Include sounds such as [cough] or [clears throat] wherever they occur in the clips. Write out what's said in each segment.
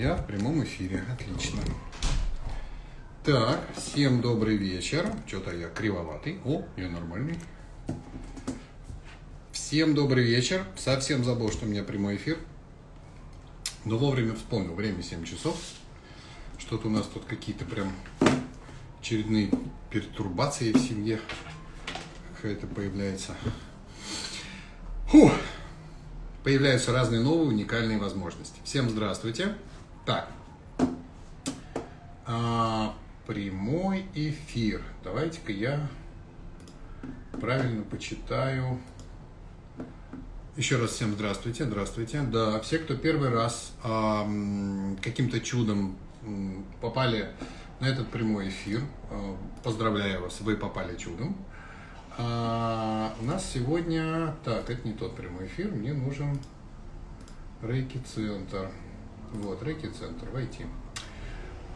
Я в прямом эфире. Отлично. Так, всем добрый вечер. Что-то я кривоватый. О, я нормальный. Всем добрый вечер. Совсем забыл, что у меня прямой эфир. Но вовремя вспомнил. Время 7 часов. Что-то у нас тут какие-то прям очередные пертурбации в семье какая-то появляется. Фух появляются разные новые уникальные возможности. Всем здравствуйте. Так, а, прямой эфир. Давайте-ка я правильно почитаю. Еще раз всем здравствуйте, здравствуйте. Да, все, кто первый раз а, каким-то чудом попали на этот прямой эфир, а, поздравляю вас, вы попали чудом. А, у нас сегодня... Так, это не тот прямой эфир, мне нужен Рейки-центр. Вот, Рейки-центр, войти.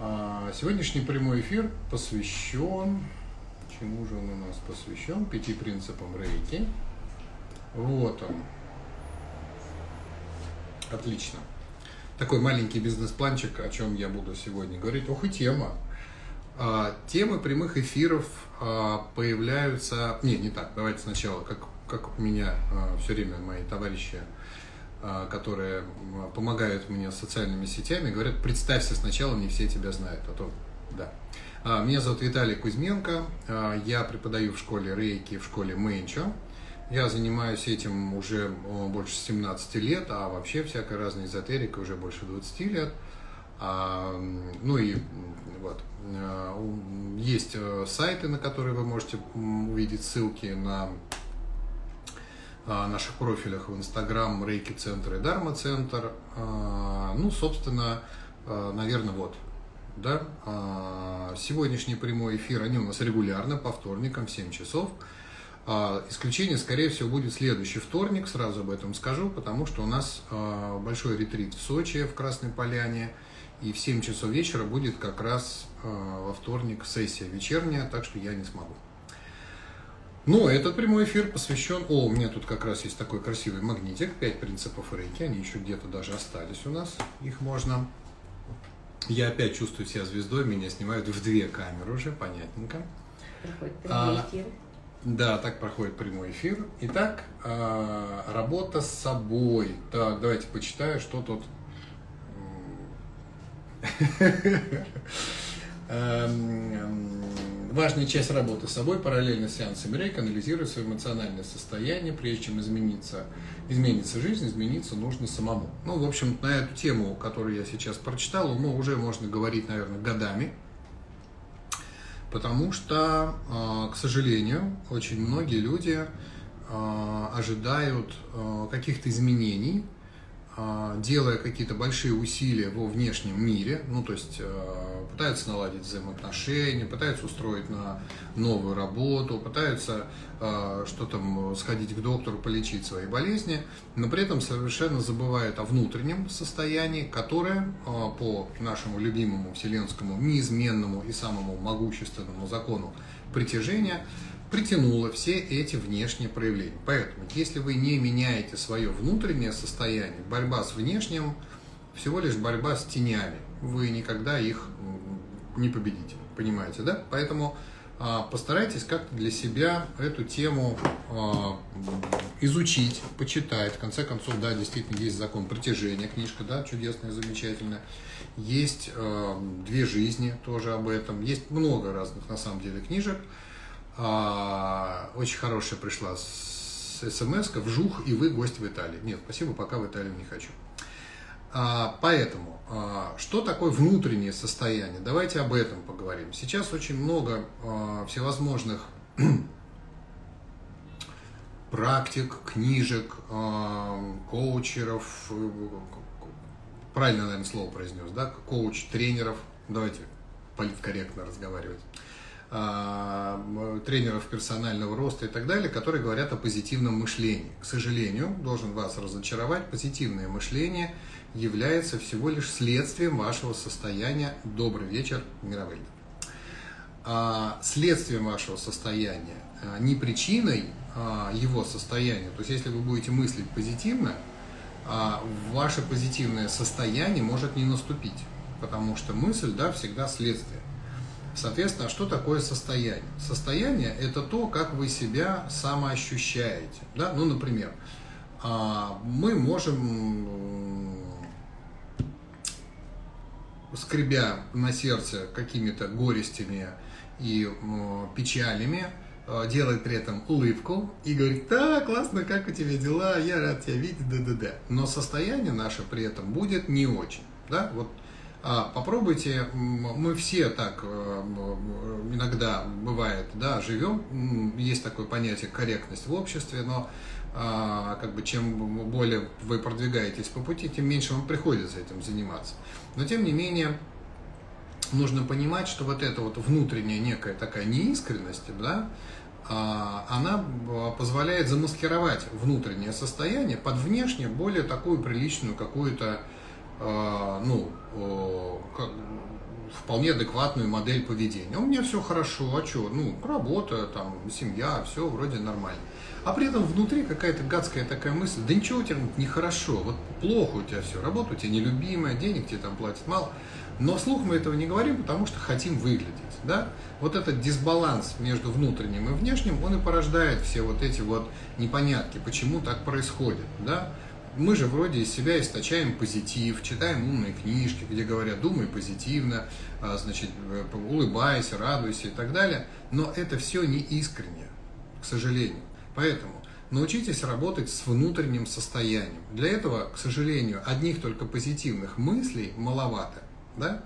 А, сегодняшний прямой эфир посвящен... Чему же он у нас посвящен? Пяти принципам Рейки. Вот он. Отлично. Такой маленький бизнес-планчик, о чем я буду сегодня говорить. Ох и тема. А, темы прямых эфиров а, появляются... Не, не так, давайте сначала, как, как у меня а, все время мои товарищи, которые помогают мне с социальными сетями, говорят, представься сначала, не все тебя знают, а то, да. Меня зовут Виталий Кузьменко, я преподаю в школе рейки, в школе Мэнчо. Я занимаюсь этим уже больше 17 лет, а вообще всякой разной эзотерикой уже больше 20 лет. Ну и вот. Есть э, сайты, на которые вы можете увидеть ссылки на наших профилях в Инстаграм, Рейки Центр и Дарма Центр. Э, ну, собственно, наверное, вот. Да? Сегодняшний прямой эфир, они у нас регулярно, по вторникам в 7 часов. Исключение, скорее всего, будет следующий вторник, сразу об этом скажу, потому что у нас большой ретрит в Сочи, в Красной Поляне – и в 7 часов вечера будет как раз во вторник сессия вечерняя, так что я не смогу. Но этот прямой эфир посвящен... О, у меня тут как раз есть такой красивый магнитик, 5 принципов рейки, они еще где-то даже остались у нас, их можно... Я опять чувствую себя звездой, меня снимают в две камеры уже, понятненько. Проходит прямой а, эфир. Да, так проходит прямой эфир. Итак, а, работа с собой. Так, давайте почитаю, что тут [laughs] важная часть работы с собой параллельно с сеансами рейк анализирует свое эмоциональное состояние, прежде чем измениться, изменится жизнь, измениться нужно самому. Ну, в общем, на эту тему, которую я сейчас прочитал, ну, уже можно говорить, наверное, годами, потому что, э, к сожалению, очень многие люди э, ожидают э, каких-то изменений, а, делая какие-то большие усилия во внешнем мире, ну то есть а, пытаются наладить взаимоотношения, пытаются устроить на новую работу, пытаются а, что там сходить к доктору, полечить свои болезни, но при этом совершенно забывают о внутреннем состоянии, которое по нашему любимому вселенскому неизменному и самому могущественному закону притяжения притянуло все эти внешние проявления. Поэтому, если вы не меняете свое внутреннее состояние, борьба с внешним всего лишь борьба с тенями. Вы никогда их не победите. Понимаете, да? Поэтому а, постарайтесь как-то для себя эту тему а, изучить, почитать. В конце концов, да, действительно есть закон притяжения, книжка, да, чудесная, замечательная. Есть а, две жизни тоже об этом. Есть много разных, на самом деле, книжек. А, очень хорошая пришла смс вжух, и вы гость в Италии. Нет, спасибо, пока в Италию не хочу. А, поэтому, а, что такое внутреннее состояние? Давайте об этом поговорим. Сейчас очень много а, всевозможных [clears throat] практик, книжек, а, коучеров, правильно, наверное, слово произнес, да, коуч, тренеров, давайте политкорректно разговаривать тренеров персонального роста и так далее, которые говорят о позитивном мышлении. К сожалению, должен вас разочаровать, позитивное мышление является всего лишь следствием вашего состояния. Добрый вечер, Мировель. А, следствием вашего состояния, а, не причиной его состояния. То есть, если вы будете мыслить позитивно, а, ваше позитивное состояние может не наступить, потому что мысль, да, всегда следствие. Соответственно, что такое состояние? Состояние – это то, как вы себя самоощущаете. Да? Ну, например, а, мы можем, скребя на сердце какими-то горестями и печалями, а, делать при этом улыбку и говорить, да, классно, как у тебя дела, я рад тебя видеть, да-да-да. Но состояние наше при этом будет не очень. Да? Вот а, попробуйте, мы все так э, иногда бывает, да, живем, есть такое понятие корректность в обществе, но а, как бы чем более вы продвигаетесь по пути, тем меньше вам приходится этим заниматься. Но тем не менее, нужно понимать, что вот эта вот внутренняя некая такая неискренность, да, а, она позволяет замаскировать внутреннее состояние под внешне более такую приличную какую-то ну, как, вполне адекватную модель поведения. У меня все хорошо, а что, ну, работа, там, семья, все вроде нормально. А при этом внутри какая-то гадская такая мысль, да ничего у тебя нехорошо, вот плохо у тебя все, работа у тебя нелюбимая, денег тебе там платят мало. Но вслух мы этого не говорим, потому что хотим выглядеть, да? Вот этот дисбаланс между внутренним и внешним, он и порождает все вот эти вот непонятки, почему так происходит, да? Мы же вроде из себя источаем позитив, читаем умные книжки, где говорят «думай позитивно», а, значит, э, улыбайся, радуйся и так далее, но это все не искренне, к сожалению. Поэтому научитесь работать с внутренним состоянием. Для этого, к сожалению, одних только позитивных мыслей маловато, да?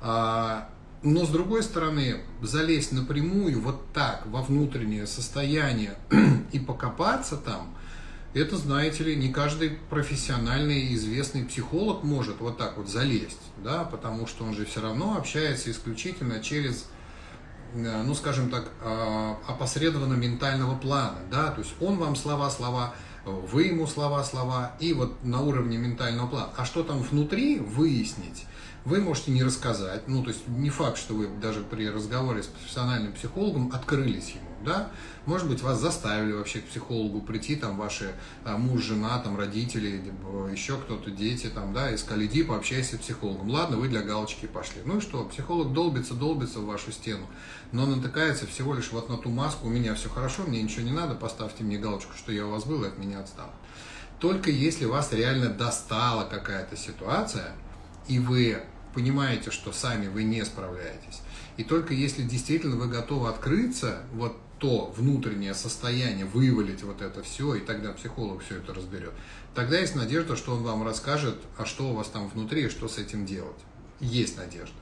А, но с другой стороны, залезть напрямую вот так во внутреннее состояние [clears throat] и покопаться там – это, знаете ли, не каждый профессиональный известный психолог может вот так вот залезть, да, потому что он же все равно общается исключительно через, э, ну, скажем так, а, опосредованно ментального плана, да, то есть он вам слова-слова, вы ему слова-слова, и вот на уровне ментального плана. А что там внутри, выяснить – вы можете не рассказать, ну, то есть не факт, что вы даже при разговоре с профессиональным психологом открылись ему, да, может быть, вас заставили вообще к психологу прийти, там, ваши а, муж, жена, там, родители, еще кто-то, дети, там, да, и сказали, иди пообщайся с психологом. Ладно, вы для галочки пошли. Ну и что, психолог долбится, долбится в вашу стену, но натыкается всего лишь вот на ту маску, у меня все хорошо, мне ничего не надо, поставьте мне галочку, что я у вас был, и от меня отстал. Только если вас реально достала какая-то ситуация, и вы понимаете, что сами вы не справляетесь. И только если действительно вы готовы открыться, вот то внутреннее состояние, вывалить вот это все, и тогда психолог все это разберет, тогда есть надежда, что он вам расскажет, а что у вас там внутри и что с этим делать. Есть надежда.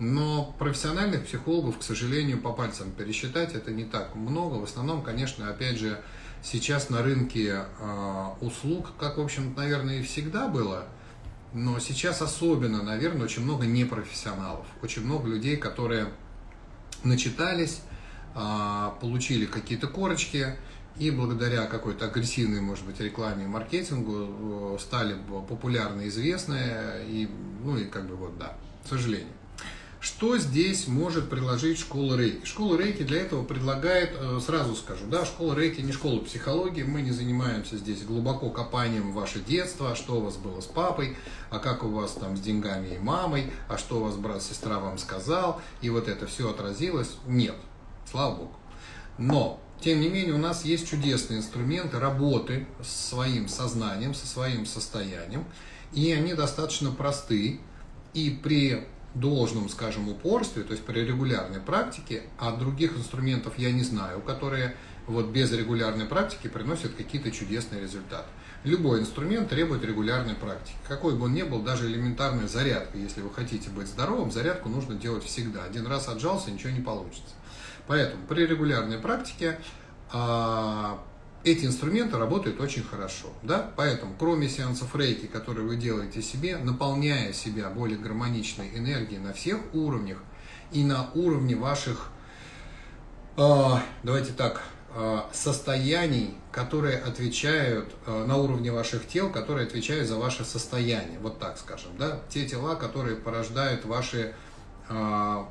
Но профессиональных психологов, к сожалению, по пальцам пересчитать это не так много. В основном, конечно, опять же, сейчас на рынке э, услуг, как, в общем, наверное, и всегда было – но сейчас особенно, наверное, очень много непрофессионалов, очень много людей, которые начитались, а, получили какие-то корочки и благодаря какой-то агрессивной, может быть, рекламе и маркетингу э, стали популярны, известны и, ну и как бы вот да, к сожалению. Что здесь может предложить школа Рейки? Школа Рейки для этого предлагает, э, сразу скажу, да, школа Рейки не школа психологии, мы не занимаемся здесь глубоко копанием в ваше детство, а что у вас было с папой, а как у вас там с деньгами и мамой, а что у вас брат-сестра вам сказал, и вот это все отразилось. Нет, слава богу. Но, тем не менее, у нас есть чудесные инструменты работы с своим сознанием, со своим состоянием, и они достаточно просты, и при должном, скажем, упорстве, то есть при регулярной практике, а других инструментов я не знаю, которые вот без регулярной практики приносят какие-то чудесные результаты. Любой инструмент требует регулярной практики. Какой бы он ни был, даже элементарная зарядка, если вы хотите быть здоровым, зарядку нужно делать всегда. Один раз отжался, ничего не получится. Поэтому при регулярной практике а, эти инструменты работают очень хорошо. Да? Поэтому, кроме сеансов рейки, которые вы делаете себе, наполняя себя более гармоничной энергией на всех уровнях и на уровне ваших, э, давайте так, э, состояний, которые отвечают э, на уровне ваших тел, которые отвечают за ваше состояние, вот так скажем, да, те тела, которые порождают ваши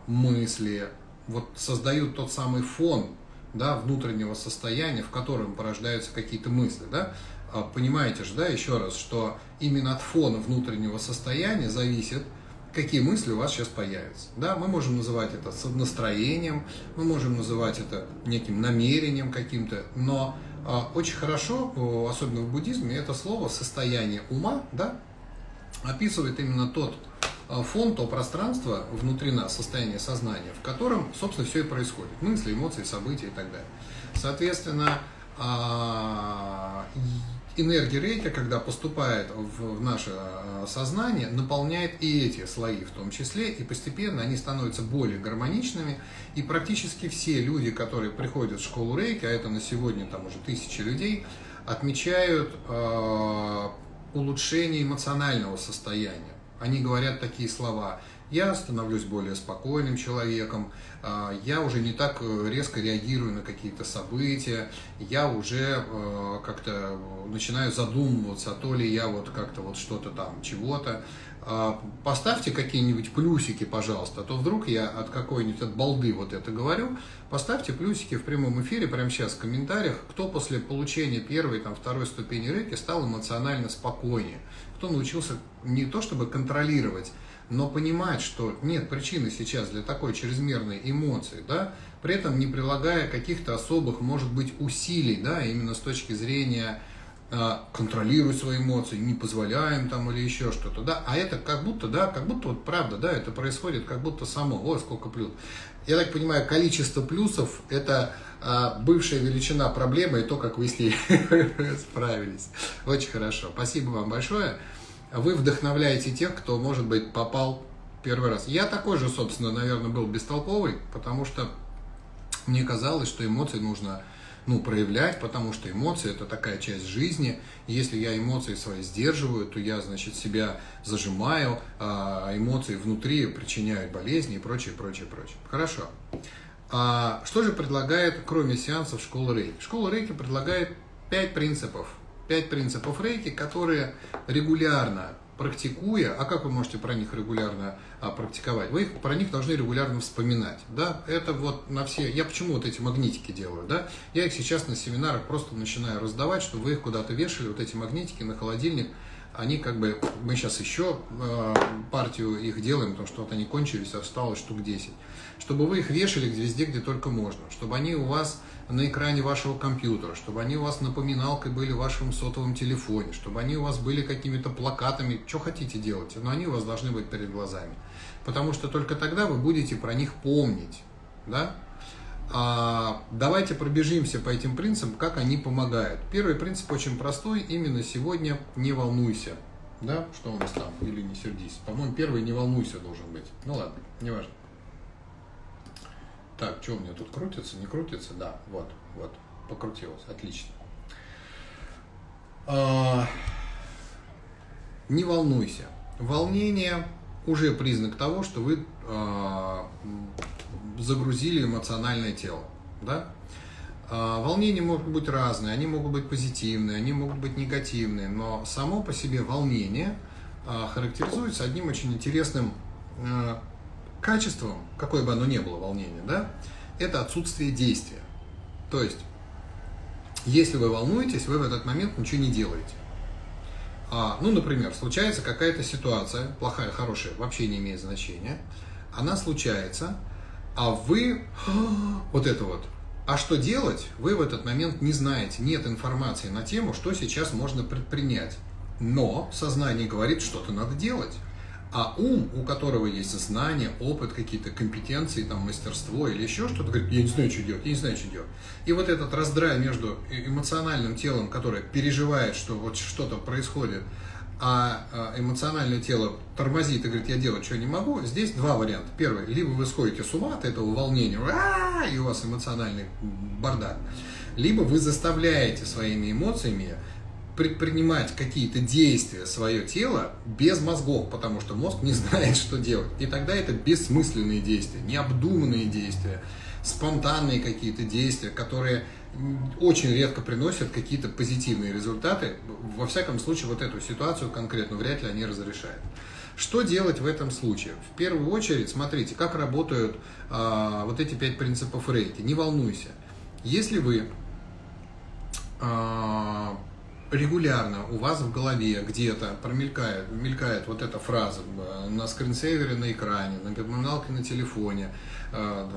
мысли, вот создают тот самый фон, да, внутреннего состояния, в котором порождаются какие-то мысли, да, а понимаете же, да, еще раз, что именно от фона внутреннего состояния зависит, какие мысли у вас сейчас появятся. Да, мы можем называть это настроением, мы можем называть это неким намерением каким-то, но а, очень хорошо, особенно в буддизме, это слово состояние ума, да, описывает именно тот фон, то пространство внутри нас, состояние сознания, в котором, собственно, все и происходит. Мысли, эмоции, события и так далее. Соответственно, а, энергия рейка, когда поступает в наше а, сознание, наполняет и эти слои в том числе, и постепенно они становятся более гармоничными, и практически все люди, которые приходят в школу рейки, а это на сегодня там уже тысячи людей, отмечают э, улучшение эмоционального состояния. Они говорят такие слова я становлюсь более спокойным человеком, а, я уже не так э, резко реагирую на какие-то события, я уже э, как-то начинаю задумываться, то ли я вот как-то вот что-то там, чего-то. А, поставьте какие-нибудь плюсики, пожалуйста, а то вдруг я от какой-нибудь от балды вот это говорю. Поставьте плюсики в прямом эфире прямо сейчас в комментариях, кто после получения первой, там, второй ступени рейки стал эмоционально спокойнее, кто научился не то чтобы контролировать, но понимать, что нет причины сейчас для такой чрезмерной эмоции, да, при этом не прилагая каких-то особых, может быть, усилий, да, именно с точки зрения контролируй свои эмоции, не позволяем там или еще что-то, да, а это как будто, да, как будто вот правда, да, это происходит как будто само, ой, сколько плюс. Я так понимаю, количество плюсов – это э, бывшая величина проблемы и то, как вы с ней [laughs] справились. Очень хорошо. Спасибо вам большое вы вдохновляете тех, кто, может быть, попал первый раз. Я такой же, собственно, наверное, был бестолковый, потому что мне казалось, что эмоции нужно ну, проявлять, потому что эмоции – это такая часть жизни. если я эмоции свои сдерживаю, то я, значит, себя зажимаю, а эмоции внутри причиняют болезни и прочее, прочее, прочее. Хорошо. А что же предлагает, кроме сеансов, школа Рейки? Школа Рейки предлагает пять принципов пять принципов рейки, которые регулярно практикуя, а как вы можете про них регулярно а, практиковать? Вы их, про них должны регулярно вспоминать, да? Это вот на все, я почему вот эти магнитики делаю, да? Я их сейчас на семинарах просто начинаю раздавать, чтобы вы их куда-то вешали, вот эти магнитики на холодильник, они как бы, мы сейчас еще э, партию их делаем, потому что вот они кончились, осталось штук 10, чтобы вы их вешали везде, где только можно, чтобы они у вас на экране вашего компьютера, чтобы они у вас напоминалкой были в вашем сотовом телефоне, чтобы они у вас были какими-то плакатами, что хотите делать, но они у вас должны быть перед глазами. Потому что только тогда вы будете про них помнить. Да? А, давайте пробежимся по этим принципам, как они помогают. Первый принцип очень простой, именно сегодня не волнуйся. Да, что у нас там, или не сердись. По-моему, первый не волнуйся должен быть. Ну ладно, неважно. Так, что у меня тут крутится, не крутится? Да, вот, вот, покрутилось, отлично. А, не волнуйся. Волнение уже признак того, что вы а, загрузили эмоциональное тело. Да? А, волнения могут быть разные, они могут быть позитивные, они могут быть негативные, но само по себе волнение а, характеризуется одним очень интересным а, качеством, какое бы оно ни было волнение, да, это отсутствие действия. То есть, если вы волнуетесь, вы в этот момент ничего не делаете. А, ну, например, случается какая-то ситуация, плохая, хорошая, вообще не имеет значения. Она случается, а вы [gasps] вот это вот. А что делать, вы в этот момент не знаете. Нет информации на тему, что сейчас можно предпринять. Но сознание говорит, что-то надо делать. А ум, у которого есть знания, опыт, какие-то компетенции, там, мастерство или еще что-то, говорит, я не знаю, что делать, я не знаю, что делать. И вот этот раздрай между эмоциональным телом, которое переживает, что вот что-то происходит, а, а эмоциональное тело тормозит и говорит, я делать что не могу, здесь два варианта. Первый, либо вы сходите с ума от этого волнения, и у вас эмоциональный бардак, либо вы заставляете своими эмоциями предпринимать какие-то действия свое тело без мозгов, потому что мозг не [laughs] знает, что делать. И тогда это бессмысленные действия, необдуманные действия, спонтанные какие-то действия, которые очень редко приносят какие-то позитивные результаты. Во всяком случае, вот эту ситуацию конкретно вряд ли они разрешают. Что делать в этом случае? В первую очередь, смотрите, как работают а, вот эти пять принципов рейки. Не волнуйся. Если вы э, регулярно у вас в голове где-то промелькает мелькает вот эта фраза на скринсейвере на экране, на напоминалке на телефоне, э,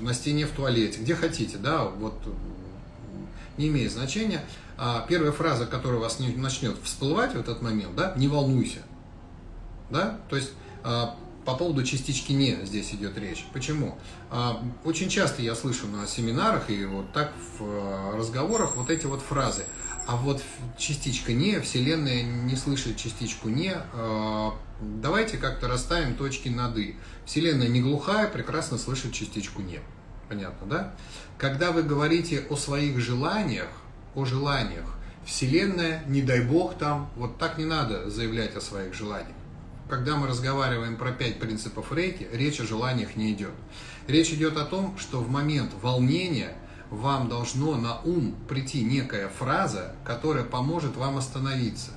на стене в туалете, где хотите, да, вот не имеет значения. А первая фраза, которая у вас не начнет всплывать в этот момент, да, не волнуйся, да, то есть а, по поводу частички «не» здесь идет речь. Почему? А, очень часто я слышу на семинарах и вот так в э, разговорах вот эти вот фразы – а вот частичка не, Вселенная не слышит частичку не. А, давайте как-то расставим точки над «и». Вселенная не глухая, прекрасно слышит частичку не. Понятно, да? Когда вы говорите о своих желаниях, о желаниях, Вселенная, не дай бог там, вот так не надо заявлять о своих желаниях. Когда мы разговариваем про пять принципов рейки, речь о желаниях не идет. Речь идет о том, что в момент волнения – вам должно на ум прийти некая фраза, которая поможет вам остановиться.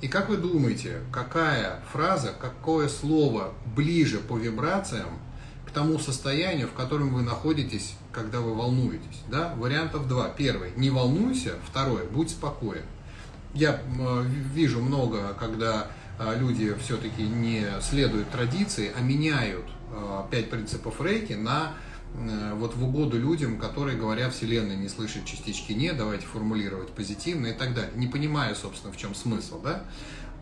И как вы думаете, какая фраза, какое слово ближе по вибрациям к тому состоянию, в котором вы находитесь, когда вы волнуетесь? Да? Вариантов два. Первый – не волнуйся. Второй – будь спокоен. Я вижу много, когда а, люди все-таки не следуют традиции, а меняют а, пять принципов рейки на Э, вот в угоду людям, которые говорят, Вселенная не слышит частички «не», давайте формулировать позитивно и так далее. Не понимаю, собственно, в чем смысл, да?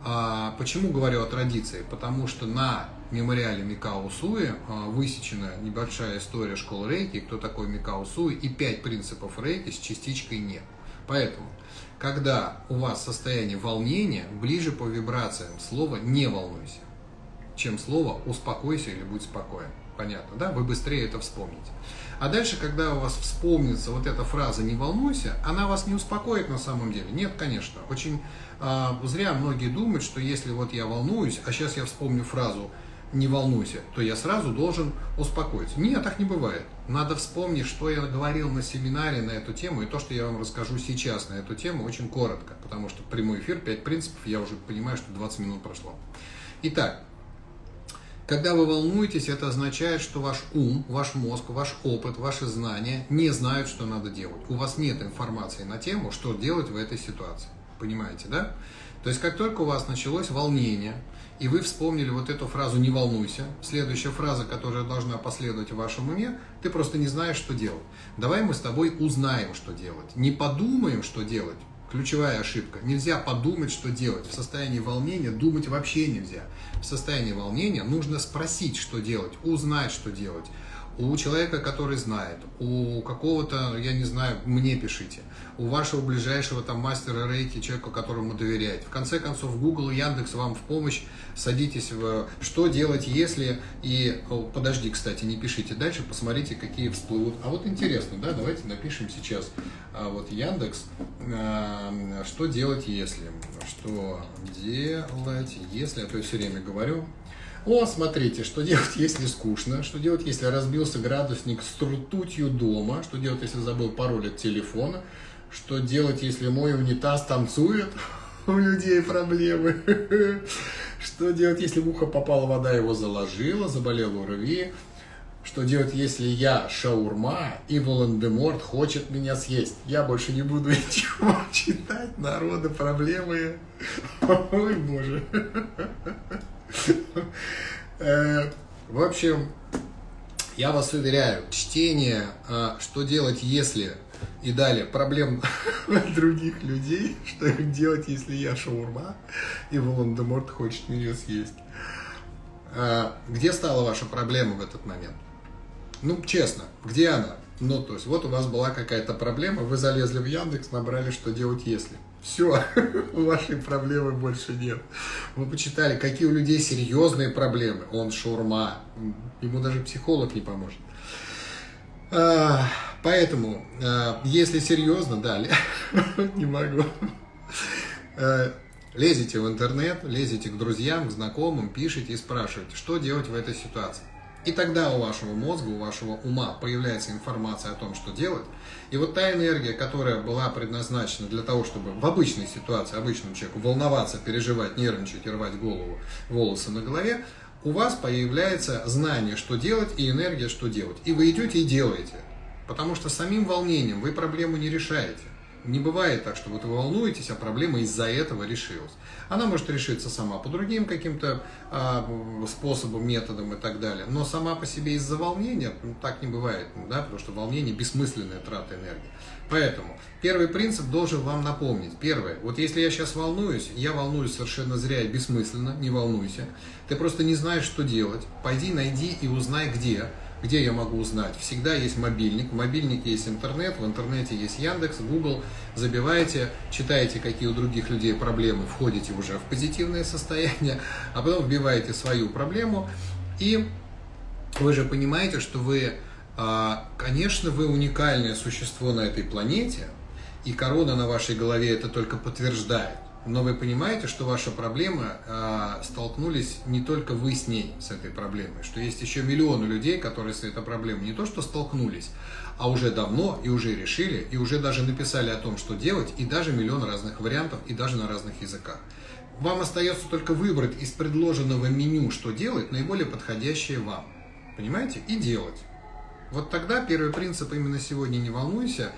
А почему говорю о традиции? Потому что на мемориале Микао Суи а, высечена небольшая история школы рейки, кто такой Микао Суи, и пять принципов рейки с частичкой «не». Поэтому, когда у вас состояние волнения, ближе по вибрациям слово «не волнуйся», чем слово «успокойся» или «будь спокоен» понятно, да, вы быстрее это вспомните. А дальше, когда у вас вспомнится вот эта фраза «не волнуйся», она вас не успокоит на самом деле. Нет, конечно. Очень э, зря многие думают, что если вот я волнуюсь, а сейчас я вспомню фразу «не волнуйся», то я сразу должен успокоиться. Нет, так не бывает. Надо вспомнить, что я говорил на семинаре на эту тему, и то, что я вам расскажу сейчас на эту тему, очень коротко, потому что прямой эфир, 5 принципов, я уже понимаю, что 20 минут прошло. Итак, когда вы волнуетесь, это означает, что ваш ум, ваш мозг, ваш опыт, ваши знания не знают, что надо делать. У вас нет информации на тему, что делать в этой ситуации. Понимаете, да? То есть, как только у вас началось волнение, и вы вспомнили вот эту фразу «не волнуйся», следующая фраза, которая должна последовать в вашем уме, ты просто не знаешь, что делать. Давай мы с тобой узнаем, что делать. Не подумаем, что делать, Ключевая ошибка. Нельзя подумать, что делать. В состоянии волнения думать вообще нельзя. В состоянии волнения нужно спросить, что делать, узнать, что делать у человека, который знает, у какого-то, я не знаю, мне пишите, у вашего ближайшего там мастера рейки, человека, которому доверяете. В конце концов, Google Яндекс вам в помощь, садитесь в что делать, если, и, подожди, кстати, не пишите дальше, посмотрите, какие всплывут. А вот интересно, да, давайте напишем сейчас, а вот Яндекс, а, что делать, если, что делать, если, а то я все время говорю, о, смотрите, что делать, если скучно, что делать, если разбился градусник с ртутью дома, что делать, если забыл пароль от телефона, что делать, если мой унитаз танцует, [laughs] у людей проблемы, [laughs] что делать, если в ухо попала вода, его заложила, заболел УРВИ, что делать, если я шаурма и Волан-де-Морт хочет меня съесть? Я больше не буду [laughs] ничего читать, народа проблемы. Ой, боже. Э, в общем, я вас уверяю, чтение а, «Что делать, если...» и далее проблем [laughs] других людей, что делать, если я шаурма и Волан-де-Морт хочет меня съесть. А, где стала ваша проблема в этот момент? Ну, честно, где она? Ну, то есть, вот у вас была какая-то проблема, вы залезли в Яндекс, набрали, что делать, если. Все, [laughs] вашей проблемы больше нет. Вы почитали, какие у людей серьезные проблемы. Он шаурма. Ему даже психолог не поможет. А, поэтому, а, если серьезно, да, [laughs] не могу. А, лезете в интернет, лезете к друзьям, к знакомым, пишите и спрашиваете, что делать в этой ситуации. И тогда у вашего мозга, у вашего ума появляется информация о том, что делать. И вот та энергия, которая была предназначена для того, чтобы в обычной ситуации, обычному человеку волноваться, переживать, нервничать и рвать голову, волосы на голове, у вас появляется знание, что делать, и энергия, что делать. И вы идете и делаете. Потому что самим волнением вы проблему не решаете. Не бывает так, что вот вы волнуетесь, а проблема из-за этого решилась. Она может решиться сама по другим каким-то а, способам, методам и так далее. Но сама по себе из-за волнения ну, так не бывает, да, потому что волнение бессмысленная трата энергии. Поэтому первый принцип должен вам напомнить. Первое, вот если я сейчас волнуюсь, я волнуюсь совершенно зря и бессмысленно, не волнуйся. Ты просто не знаешь, что делать. Пойди, найди и узнай, где где я могу узнать? Всегда есть мобильник, в мобильнике есть интернет, в интернете есть Яндекс, Google. Забиваете, читаете, какие у других людей проблемы, входите уже в позитивное состояние, а потом вбиваете свою проблему. И вы же понимаете, что вы, а, конечно, вы уникальное существо на этой планете, и корона на вашей голове это только подтверждает. Но вы понимаете, что ваша проблема э, столкнулись не только вы с ней, с этой проблемой, что есть еще миллионы людей, которые с этой проблемой не то что столкнулись, а уже давно и уже решили, и уже даже написали о том, что делать, и даже миллион разных вариантов, и даже на разных языках. Вам остается только выбрать из предложенного меню, что делать, наиболее подходящее вам. Понимаете? И делать. Вот тогда первый принцип именно сегодня «не волнуйся»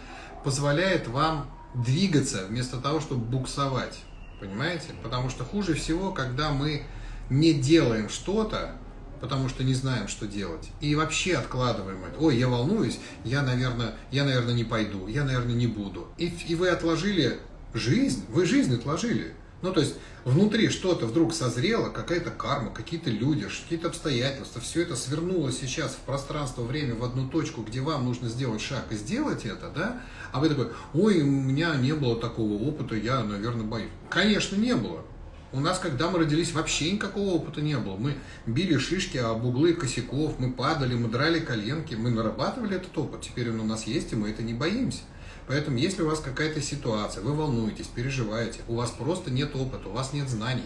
позволяет вам двигаться вместо того, чтобы буксовать. Понимаете? Потому что хуже всего, когда мы не делаем что-то, потому что не знаем, что делать. И вообще откладываем это. Ой, я волнуюсь, я, наверное, я, наверное, не пойду, я, наверное, не буду. И, и вы отложили жизнь, вы жизнь отложили. Ну, то есть внутри что-то вдруг созрело, какая-то карма, какие-то люди, какие-то обстоятельства, все это свернуло сейчас в пространство, время, в одну точку, где вам нужно сделать шаг и сделать это, да, а вы такой, ой, у меня не было такого опыта, я, наверное, боюсь. Конечно, не было. У нас, когда мы родились, вообще никакого опыта не было. Мы били шишки об углы косяков, мы падали, мы драли коленки, мы нарабатывали этот опыт. Теперь он у нас есть, и мы это не боимся. Поэтому, если у вас какая-то ситуация, вы волнуетесь, переживаете, у вас просто нет опыта, у вас нет знаний,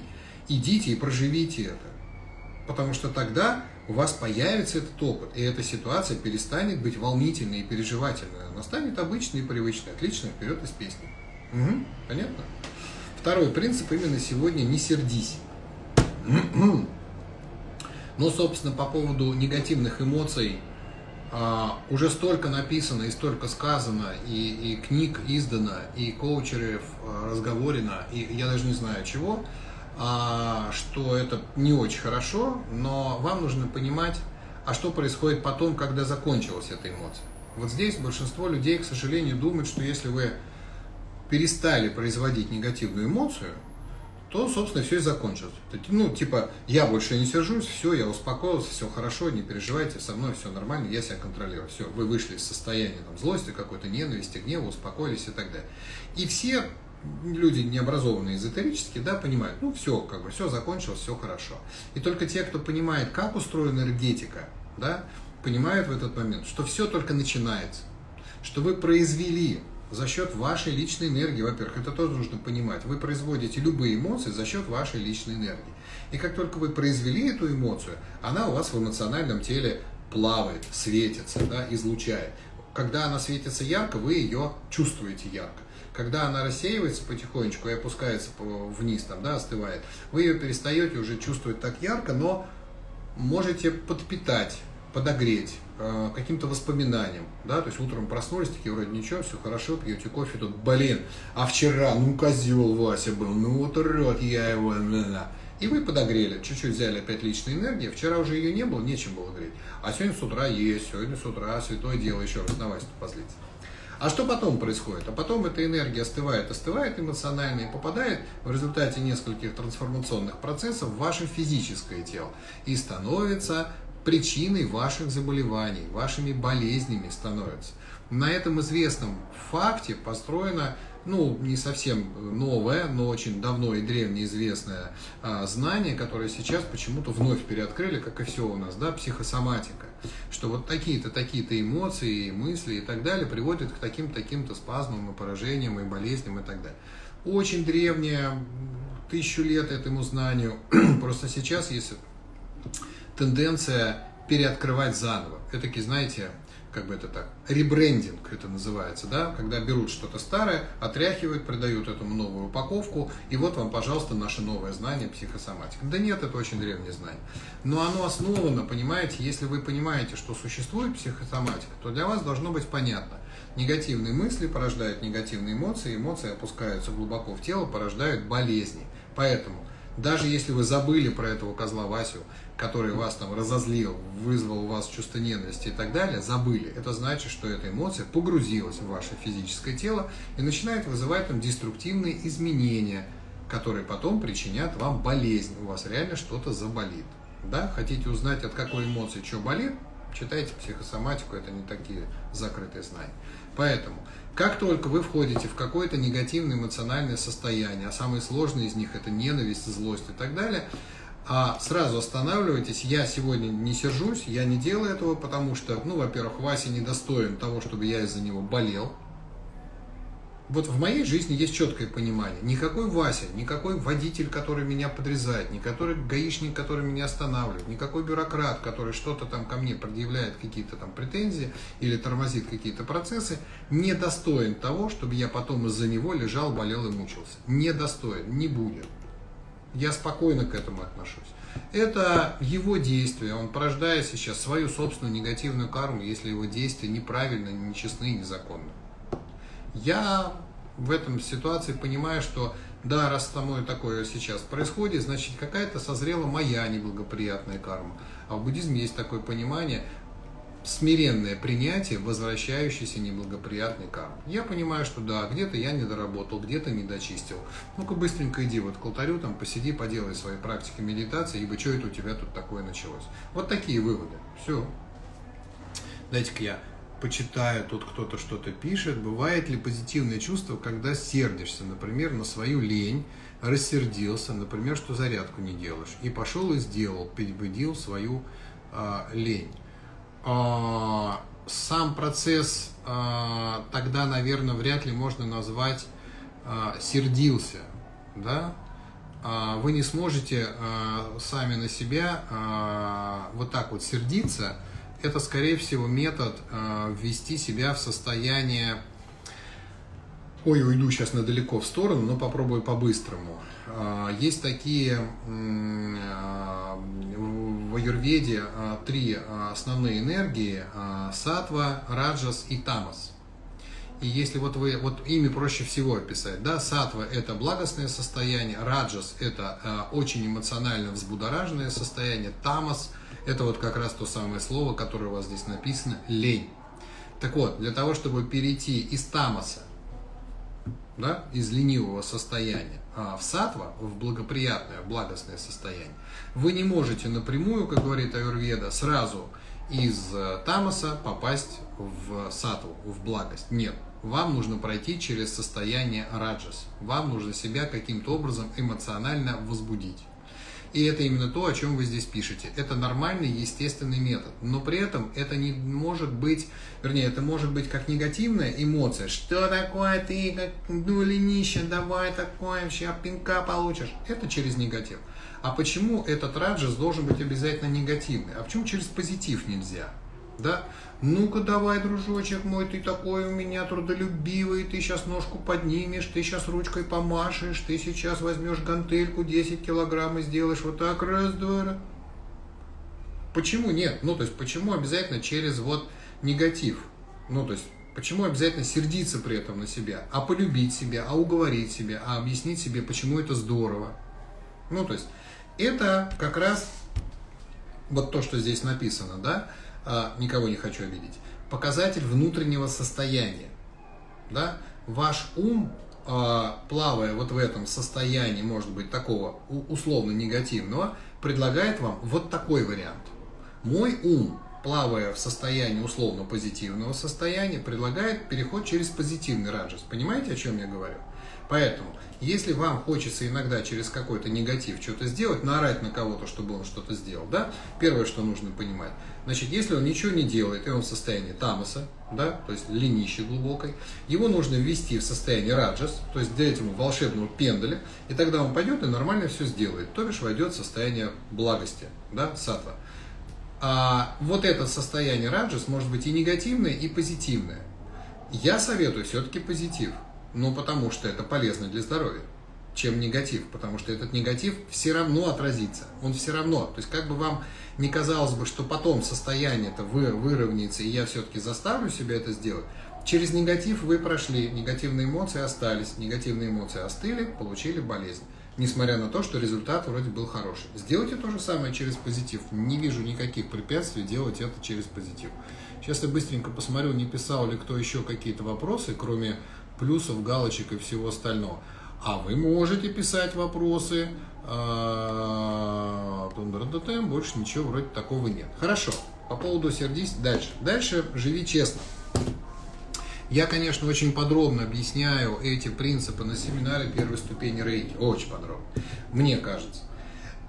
идите и проживите это. Потому что тогда у вас появится этот опыт, и эта ситуация перестанет быть волнительной и переживательной. Она станет обычной и привычной. Отлично, вперед из песни. Угу, понятно? Второй принцип именно сегодня «не сердись». [clears throat] Ну, собственно, по поводу негативных эмоций – а, уже столько написано и столько сказано, и, и книг издано, и коучеров а, разговорено, и я даже не знаю чего, а, что это не очень хорошо, но вам нужно понимать, а что происходит потом, когда закончилась эта эмоция. Вот здесь большинство людей, к сожалению, думают, что если вы перестали производить негативную эмоцию – то, собственно, все и закончилось. Ну, типа, я больше не сержусь, все, я успокоился, все хорошо, не переживайте, со мной все нормально, я себя контролирую. Все, вы вышли из состояния там, злости, какой-то ненависти, гнева, успокоились и так далее. И все люди необразованные эзотерически, да, понимают, ну, все, как бы, все закончилось, все хорошо. И только те, кто понимает, как устроена энергетика, да, понимают в этот момент, что все только начинается, что вы произвели за счет вашей личной энергии, во-первых, это тоже нужно понимать. Вы производите любые эмоции за счет вашей личной энергии. И как только вы произвели эту эмоцию, она у вас в эмоциональном теле плавает, светится, да, излучает. Когда она светится ярко, вы ее чувствуете ярко. Когда она рассеивается потихонечку и опускается вниз, там, да, остывает, вы ее перестаете уже чувствовать так ярко, но можете подпитать подогреть э, каким-то воспоминанием, да, то есть утром проснулись, такие вроде ничего, все хорошо, пьете кофе, тут, блин, а вчера, ну, козел Вася был, ну, вот урод я его, и вы подогрели, чуть-чуть взяли опять личной энергии, вчера уже ее не было, нечем было греть, а сегодня с утра есть, сегодня с утра святое дело еще раз на Васю позлиться. А что потом происходит? А потом эта энергия остывает, остывает эмоционально и попадает в результате нескольких трансформационных процессов в ваше физическое тело и становится причиной ваших заболеваний, вашими болезнями становится. На этом известном факте построено, ну, не совсем новое, но очень давно и древне известное а, знание, которое сейчас почему-то вновь переоткрыли, как и все у нас, да, психосоматика. Что вот такие-то, такие-то эмоции, мысли и так далее приводят к таким-таким-то спазмам и поражениям и болезням и так далее. Очень древнее, тысячу лет этому знанию. [clears throat] Просто сейчас, если тенденция переоткрывать заново. Это, знаете, как бы это так, ребрендинг это называется, да, когда берут что-то старое, отряхивают, придают этому новую упаковку, и вот вам, пожалуйста, наше новое знание психосоматика. Да нет, это очень древнее знание. Но оно основано, понимаете, если вы понимаете, что существует психосоматика, то для вас должно быть понятно. Негативные мысли порождают негативные эмоции, эмоции опускаются глубоко в тело, порождают болезни. Поэтому даже если вы забыли про этого козла Васю, который вас там разозлил, вызвал у вас чувство ненависти и так далее, забыли. Это значит, что эта эмоция погрузилась в ваше физическое тело и начинает вызывать там деструктивные изменения, которые потом причинят вам болезнь. У вас реально что-то заболит. Да? Хотите узнать, от какой эмоции что болит? Читайте психосоматику, это не такие закрытые знания. Поэтому, как только вы входите в какое-то негативное эмоциональное состояние, а самые сложные из них это ненависть, злость и так далее, а сразу останавливайтесь, я сегодня не сержусь, я не делаю этого, потому что, ну, во-первых, Вася недостоин того, чтобы я из-за него болел. Вот в моей жизни есть четкое понимание. Никакой Вася, никакой водитель, который меня подрезает, никакой гаишник, который меня останавливает, никакой бюрократ, который что-то там ко мне предъявляет какие-то там претензии или тормозит какие-то процессы, не достоин того, чтобы я потом из-за него лежал, болел и мучился. Не достоин, не будет. Я спокойно к этому отношусь. Это его действие, он порождает сейчас свою собственную негативную карму, если его действия неправильны, нечестны незаконны. Я в этом ситуации понимаю, что да, раз со мной такое сейчас происходит, значит какая-то созрела моя неблагоприятная карма. А в буддизме есть такое понимание, смиренное принятие возвращающейся неблагоприятной кармы. Я понимаю, что да, где-то я не доработал, где-то не дочистил. Ну-ка быстренько иди вот к алтарю, там посиди, поделай свои практики медитации, ибо что это у тебя тут такое началось. Вот такие выводы. Все. Дайте-ка я почитаю, тут кто-то что-то пишет. Бывает ли позитивное чувство, когда сердишься, например, на свою лень, рассердился, например, что зарядку не делаешь, и пошел и сделал, перебудил свою э, лень. А, сам процесс а, тогда, наверное, вряд ли можно назвать а, сердился, да? Вы не сможете сами на себя вот так вот сердиться. Это, скорее всего, метод ввести себя в состояние Ой, уйду сейчас надалеко в сторону, но попробую по-быстрому. Есть такие в аюрведе а, три основные энергии сатва, раджас и тамас. И если вот вы, вот ими проще всего описать, да, сатва – это благостное состояние, раджас – это очень эмоционально взбудораженное состояние, тамас – это вот как раз то самое слово, которое у вас здесь написано – лень. Так вот, для того, чтобы перейти из тамаса, да, из ленивого состояния в сатва, в благоприятное, благостное состояние, вы не можете напрямую, как говорит Аюрведа, сразу из э, тамаса попасть в сатву, в благость. Нет. Вам нужно пройти через состояние раджас. Вам нужно себя каким-то образом эмоционально возбудить. И это именно то, о чем вы здесь пишете. Это нормальный, естественный метод. Но при этом это не может быть, вернее, это может быть как негативная эмоция. Что такое ты, как ну ленище, давай такое, сейчас пинка получишь. Это через негатив. А почему этот раджас должен быть обязательно негативный? А почему через позитив нельзя? Да? Ну-ка давай, дружочек мой, ты такой у меня трудолюбивый, ты сейчас ножку поднимешь, ты сейчас ручкой помашешь, ты сейчас возьмешь гантельку 10 килограмм и сделаешь вот так, раз, два, раз. Почему нет? Ну, то есть, почему обязательно через вот негатив? Ну, то есть, почему обязательно сердиться при этом на себя? А полюбить себя, а уговорить себя, а объяснить себе, почему это здорово? Ну, то есть, это как раз вот то, что здесь написано, да, никого не хочу обидеть, показатель внутреннего состояния, да, ваш ум, а, плавая вот в этом состоянии, может быть, такого условно негативного, предлагает вам вот такой вариант. Мой ум, плавая в состоянии условно позитивного состояния, предлагает переход через позитивный раджас. Понимаете, о чем я говорю? Поэтому, если вам хочется иногда через какой-то негатив что-то сделать, наорать на кого-то, чтобы он что-то сделал, да, первое, что нужно понимать, значит, если он ничего не делает, и он в состоянии тамаса, да, то есть ленищи глубокой, его нужно ввести в состояние раджас, то есть дать ему волшебного пендаля, и тогда он пойдет и нормально все сделает, то бишь войдет в состояние благости, да, сатва. а, вот это состояние раджас может быть и негативное, и позитивное. Я советую все-таки позитив, ну потому что это полезно для здоровья чем негатив, потому что этот негатив все равно отразится, он все равно, то есть как бы вам не казалось бы, что потом состояние это вы, выровняется, и я все-таки заставлю себя это сделать, через негатив вы прошли, негативные эмоции остались, негативные эмоции остыли, получили болезнь. Несмотря на то, что результат вроде был хороший. Сделайте то же самое через позитив. Не вижу никаких препятствий делать это через позитив. Сейчас я быстренько посмотрю, не писал ли кто еще какие-то вопросы, кроме плюсов, галочек и всего остального. А вы можете писать вопросы. А, больше ничего вроде такого нет. Хорошо. По поводу сердись дальше. Дальше живи честно. Я, конечно, очень подробно объясняю эти принципы на семинаре первой ступени рейки. Очень подробно. Мне кажется.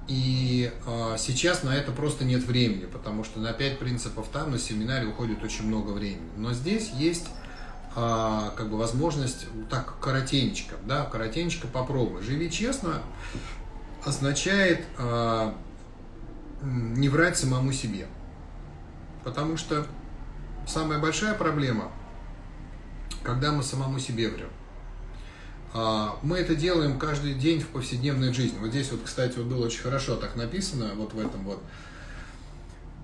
И э, сейчас на это просто нет времени, потому что на пять принципов там на семинаре уходит очень много времени. Но здесь есть а, как бы возможность так коротенечко, да, коротенечко попробуй. Живи честно означает а, не врать самому себе. Потому что самая большая проблема, когда мы самому себе врем. А, мы это делаем каждый день в повседневной жизни. Вот здесь вот, кстати, вот было очень хорошо так написано, вот в этом вот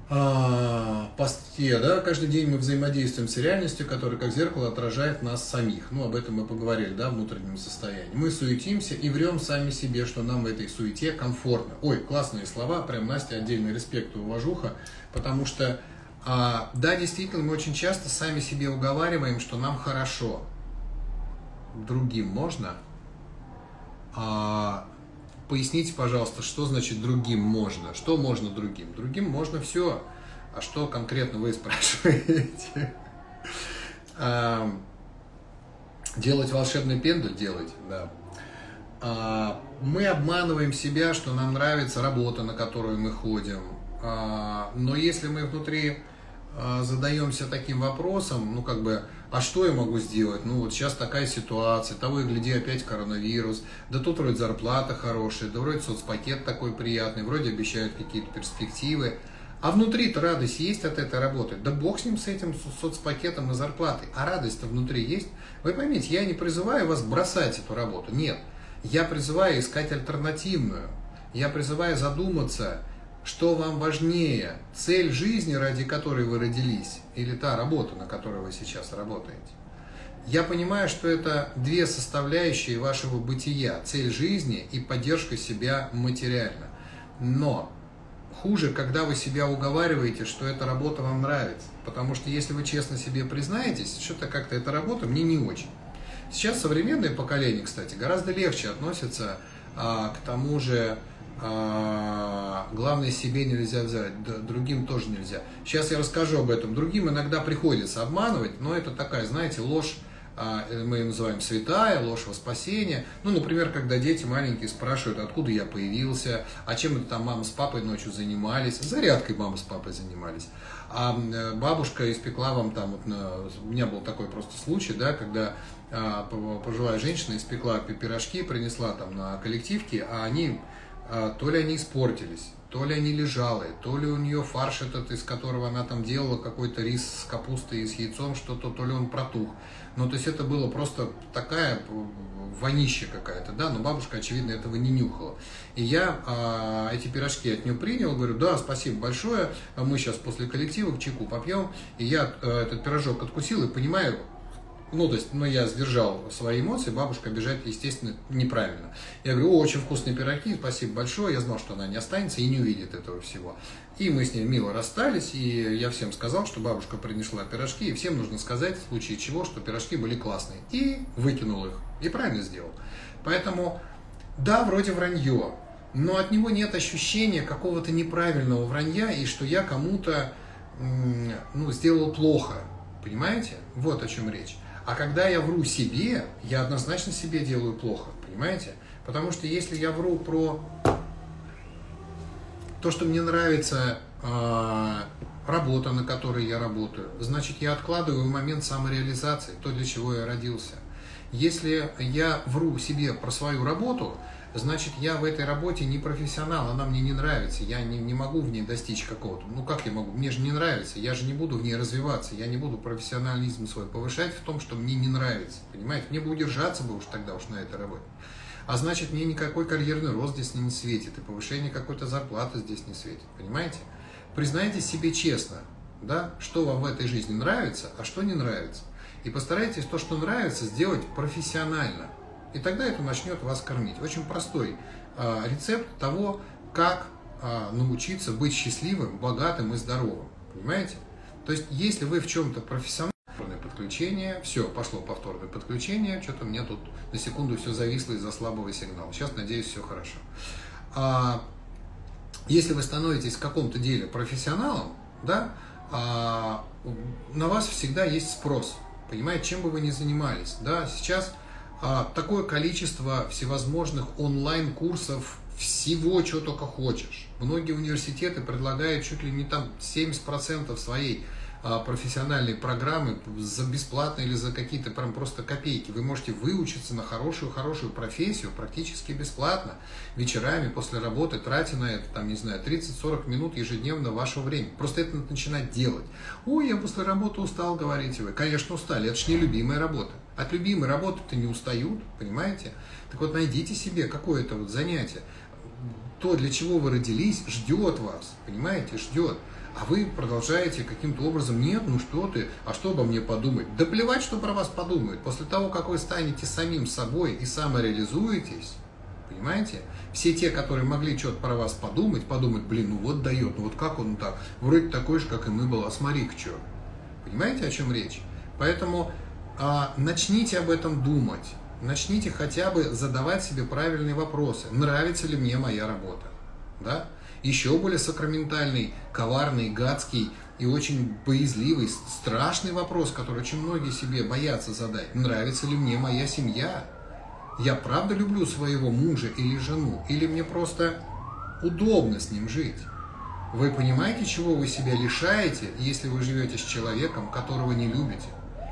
а, посте, да, каждый день мы взаимодействуем с реальностью, которая как зеркало отражает нас самих. Ну, об этом мы поговорили, да, в внутреннем состоянии. Мы суетимся и врем сами себе, что нам в этой суете комфортно. Ой, классные слова, прям Настя отдельный респект и уважуха, потому что, а, да, действительно, мы очень часто сами себе уговариваем, что нам хорошо. Другим можно, а Поясните, пожалуйста, что значит другим можно? Что можно другим? Другим можно все. А что конкретно вы [laughs] спрашиваете? Делать волшебный пендель делать, да. А, мы обманываем себя, что нам нравится работа, на которую мы ходим. А, но если мы внутри а, задаемся таким вопросом, ну как бы, а что я могу сделать? Ну вот сейчас такая ситуация, того и гляди опять коронавирус, да тут вроде зарплата хорошая, да вроде соцпакет такой приятный, вроде обещают какие-то перспективы. А внутри-то радость есть от этой работы. Да бог с ним, с этим соцпакетом и зарплатой. А радость-то внутри есть. Вы поймите, я не призываю вас бросать эту работу. Нет. Я призываю искать альтернативную. Я призываю задуматься, что вам важнее, цель жизни, ради которой вы родились, или та работа, на которой вы сейчас работаете? Я понимаю, что это две составляющие вашего бытия, цель жизни и поддержка себя материально. Но хуже, когда вы себя уговариваете, что эта работа вам нравится. Потому что если вы честно себе признаетесь, что-то как-то эта работа мне не очень. Сейчас современное поколение, кстати, гораздо легче относится а, к тому же, главное себе нельзя взять, другим тоже нельзя. Сейчас я расскажу об этом. Другим иногда приходится обманывать, но это такая, знаете, ложь, а, мы ее называем святая, ложь во спасение. Ну, например, когда дети маленькие спрашивают, откуда я появился, а чем это там мама с папой ночью занимались, зарядкой мама с папой занимались. А э, бабушка испекла вам там, вот на, у меня был такой просто случай, да, когда а, пожилая женщина испекла пирожки, принесла там на коллективке, а они а, то ли они испортились, то ли они лежалые, то ли у нее фарш этот, из которого она там делала какой-то рис с капустой и с яйцом, что-то, то ли он протух. Ну, то есть это было просто такая вонища какая-то, да, но бабушка, очевидно, этого не нюхала. И я а, эти пирожки от нее принял, говорю, да, спасибо большое, мы сейчас после коллектива к чайку попьем, и я а, этот пирожок откусил и понимаю, ну, то есть, ну, я сдержал свои эмоции, бабушка обижать, естественно, неправильно. Я говорю, о, очень вкусные пироги, спасибо большое, я знал, что она не останется и не увидит этого всего. И мы с ней мило расстались, и я всем сказал, что бабушка принесла пирожки, и всем нужно сказать, в случае чего, что пирожки были классные. И выкинул их, и правильно сделал. Поэтому, да, вроде вранье, но от него нет ощущения какого-то неправильного вранья, и что я кому-то, ну, сделал плохо, понимаете? Вот о чем речь. А когда я вру себе, я однозначно себе делаю плохо, понимаете? Потому что если я вру про то, что мне нравится э, работа, на которой я работаю, значит, я откладываю момент самореализации, то, для чего я родился. Если я вру себе про свою работу, значит, я в этой работе не профессионал, она мне не нравится, я не, не могу в ней достичь какого-то. Ну как я могу? Мне же не нравится, я же не буду в ней развиваться, я не буду профессионализм свой повышать в том, что мне не нравится. Понимаете? Мне бы удержаться бы уж тогда уж на этой работе. А значит, мне никакой карьерный рост здесь не светит, и повышение какой-то зарплаты здесь не светит. Понимаете? Признайте себе честно, да, что вам в этой жизни нравится, а что не нравится. И постарайтесь то, что нравится, сделать профессионально. И тогда это начнет вас кормить. Очень простой э, рецепт того, как э, научиться быть счастливым, богатым и здоровым. Понимаете? То есть, если вы в чем-то профессионал, подключение, все, пошло повторное подключение, что-то меня тут на секунду все зависло из-за слабого сигнала. Сейчас, надеюсь, все хорошо. А, если вы становитесь в каком-то деле профессионалом, да, а, на вас всегда есть спрос. Понимаете, чем бы вы ни занимались. Да, сейчас такое количество всевозможных онлайн-курсов всего, чего только хочешь. Многие университеты предлагают чуть ли не там 70% своей а, профессиональные программы за бесплатно или за какие-то прям просто копейки. Вы можете выучиться на хорошую-хорошую профессию практически бесплатно, вечерами после работы, тратя на это, там, не знаю, 30-40 минут ежедневно вашего времени. Просто это начинать делать. Ой, я после работы устал, говорите вы. Конечно, устали, это же не любимая работа. От любимой работы-то не устают, понимаете? Так вот, найдите себе какое-то вот занятие. То, для чего вы родились, ждет вас, понимаете, ждет. А вы продолжаете каким-то образом, нет, ну что ты, а что обо мне подумать? Да плевать, что про вас подумают. После того, как вы станете самим собой и самореализуетесь, понимаете? Все те, которые могли что-то про вас подумать, подумать, блин, ну вот дает, ну вот как он так, вроде такой же, как и мы был, а смотри-ка что. Понимаете, о чем речь? Поэтому а, начните об этом думать. Начните хотя бы задавать себе правильные вопросы. Нравится ли мне моя работа? Да? Еще более сакраментальный, коварный, гадский и очень боязливый, страшный вопрос, который очень многие себе боятся задать. Нравится ли мне моя семья? Я правда люблю своего мужа или жену? Или мне просто удобно с ним жить? Вы понимаете, чего вы себя лишаете, если вы живете с человеком, которого не любите?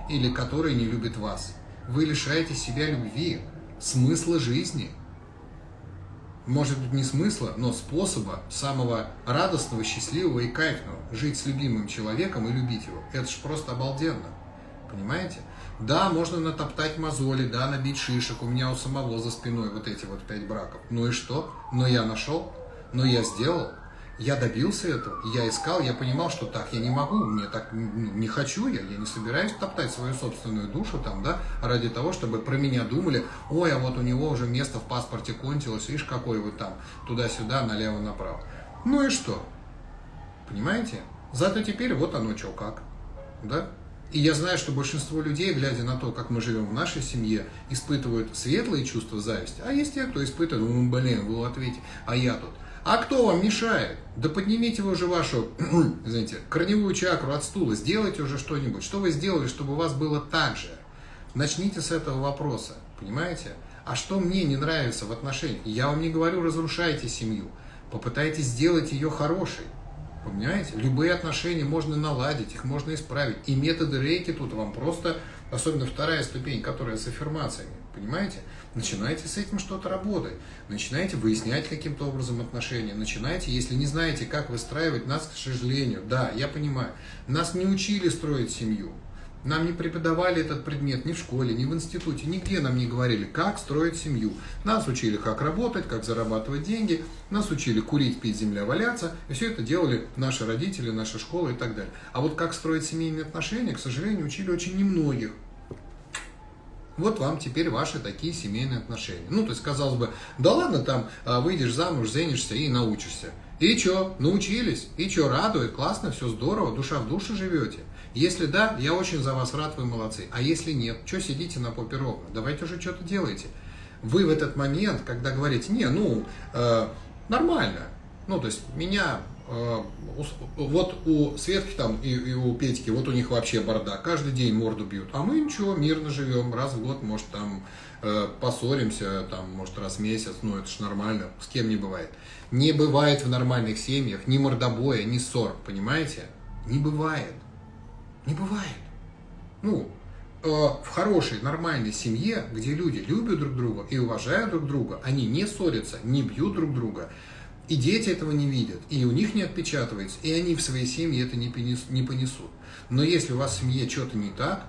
Или который не любит вас? Вы лишаете себя любви, смысла жизни – может быть, не смысла, но способа самого радостного, счастливого и кайфного жить с любимым человеком и любить его. Это же просто обалденно. Понимаете? Да, можно натоптать мозоли, да, набить шишек. У меня у самого за спиной вот эти вот пять браков. Ну и что? Но я нашел, но я сделал. Я добился этого, я искал, я понимал, что так я не могу, мне так не хочу я, я не собираюсь топтать свою собственную душу там, да, ради того, чтобы про меня думали, ой, а вот у него уже место в паспорте кончилось, видишь, какой вот там, туда-сюда, налево-направо. Ну и что? Понимаете? Зато теперь вот оно что как, да? И я знаю, что большинство людей, глядя на то, как мы живем в нашей семье, испытывают светлые чувства зависти, а есть те, кто испытывает, ну, блин, вы ответите, а я тут. А кто вам мешает? Да поднимите вы уже вашу, [clears throat] знаете, корневую чакру от стула, сделайте уже что-нибудь. Что вы сделали, чтобы у вас было так же? Начните с этого вопроса, понимаете? А что мне не нравится в отношениях? Я вам не говорю, разрушайте семью. Попытайтесь сделать ее хорошей. Понимаете? Любые отношения можно наладить, их можно исправить. И методы рейки тут вам просто, особенно вторая ступень, которая с аффирмациями, понимаете? Начинайте с этим что-то работать, начинайте выяснять каким-то образом отношения, начинайте, если не знаете, как выстраивать, нас, к сожалению, да, я понимаю, нас не учили строить семью, нам не преподавали этот предмет ни в школе, ни в институте, нигде нам не говорили, как строить семью. Нас учили, как работать, как зарабатывать деньги, нас учили курить, пить, земля, валяться, и все это делали наши родители, наша школа и так далее. А вот как строить семейные отношения, к сожалению, учили очень немногих. Вот вам теперь ваши такие семейные отношения. Ну, то есть, казалось бы, да ладно, там а, выйдешь замуж, женишься и научишься. И что, научились? И что, радует, классно, все здорово, душа в душе живете? Если да, я очень за вас рад, вы молодцы. А если нет, что сидите на попе ровно? Давайте уже что-то делайте. Вы в этот момент, когда говорите, не, ну, э, нормально, ну, то есть меня вот у Светки там и, и у Петьки, вот у них вообще бардак, каждый день морду бьют, а мы ничего, мирно живем, раз в год, может, там э, поссоримся, там, может, раз в месяц, ну, это ж нормально, с кем не бывает. Не бывает в нормальных семьях ни мордобоя, ни ссор, понимаете? Не бывает. Не бывает. Ну, э, в хорошей, нормальной семье, где люди любят друг друга и уважают друг друга, они не ссорятся, не бьют друг друга, и дети этого не видят, и у них не отпечатывается, и они в своей семье это не понесут. Но если у вас в семье что-то не так,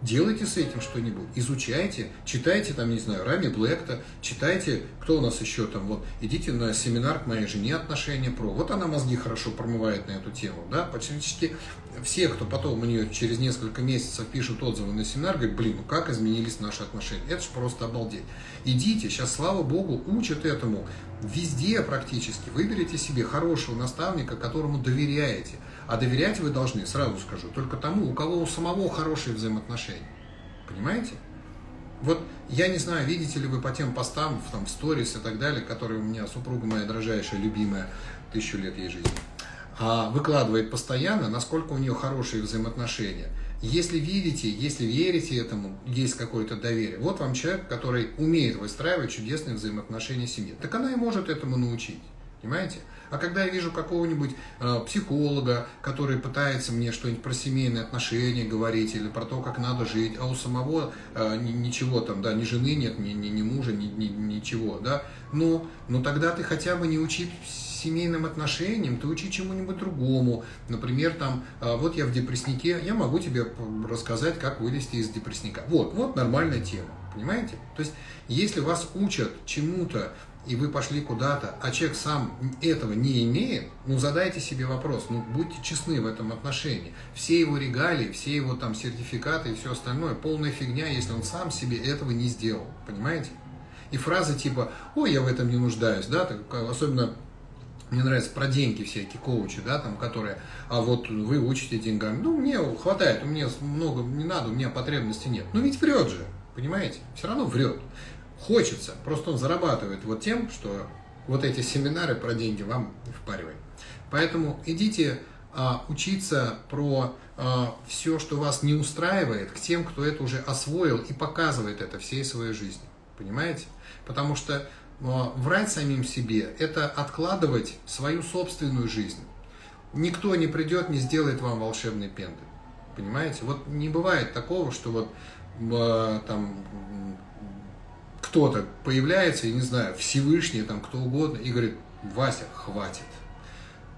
делайте с этим что-нибудь, изучайте, читайте там, не знаю, Рами Блэкта, читайте, кто у нас еще там, вот, идите на семинар к моей жене отношения про, вот она мозги хорошо промывает на эту тему, да, практически все, кто потом у нее через несколько месяцев пишут отзывы на семинар, говорят, блин, ну как изменились наши отношения, это же просто обалдеть. Идите, сейчас, слава богу, учат этому везде практически, выберите себе хорошего наставника, которому доверяете, а доверять вы должны, сразу скажу, только тому, у кого у самого хорошие взаимоотношения. Понимаете? Вот я не знаю, видите ли вы по тем постам, в, там, в сторис и так далее, которые у меня супруга моя дрожайшая, любимая, тысячу лет ей жизни, а, выкладывает постоянно, насколько у нее хорошие взаимоотношения. Если видите, если верите этому, есть какое-то доверие. Вот вам человек, который умеет выстраивать чудесные взаимоотношения в семье. Так она и может этому научить. Понимаете? А когда я вижу какого-нибудь э, психолога, который пытается мне что-нибудь про семейные отношения говорить или про то, как надо жить, а у самого э, ничего там, да, ни жены нет, ни, ни, ни мужа, ни, ни, ничего, да, ну, ну тогда ты хотя бы не учи семейным отношениям, ты учи чему-нибудь другому. Например, там, э, вот я в депресснике, я могу тебе рассказать, как вылезти из депрессника. Вот, вот нормальная тема, понимаете? То есть, если вас учат чему-то, и вы пошли куда-то, а человек сам этого не имеет, ну задайте себе вопрос, ну будьте честны в этом отношении. Все его регалии, все его там сертификаты и все остальное полная фигня, если он сам себе этого не сделал, понимаете? И фразы типа «Ой, я в этом не нуждаюсь», да, так, особенно мне нравится про деньги всякие коучи, да, там, которые, а вот вы учите деньгами, ну, мне хватает, у меня много не надо, у меня потребности нет. Ну, ведь врет же, понимаете? Все равно врет хочется. Просто он зарабатывает вот тем, что вот эти семинары про деньги вам впаривает. Поэтому идите а, учиться про а, все, что вас не устраивает, к тем, кто это уже освоил и показывает это всей своей жизни. Понимаете? Потому что врать самим себе – это откладывать свою собственную жизнь. Никто не придет, не сделает вам волшебной пенды. Понимаете? Вот не бывает такого, что вот а, там кто-то появляется, я не знаю, Всевышний, там кто угодно, и говорит, Вася, хватит,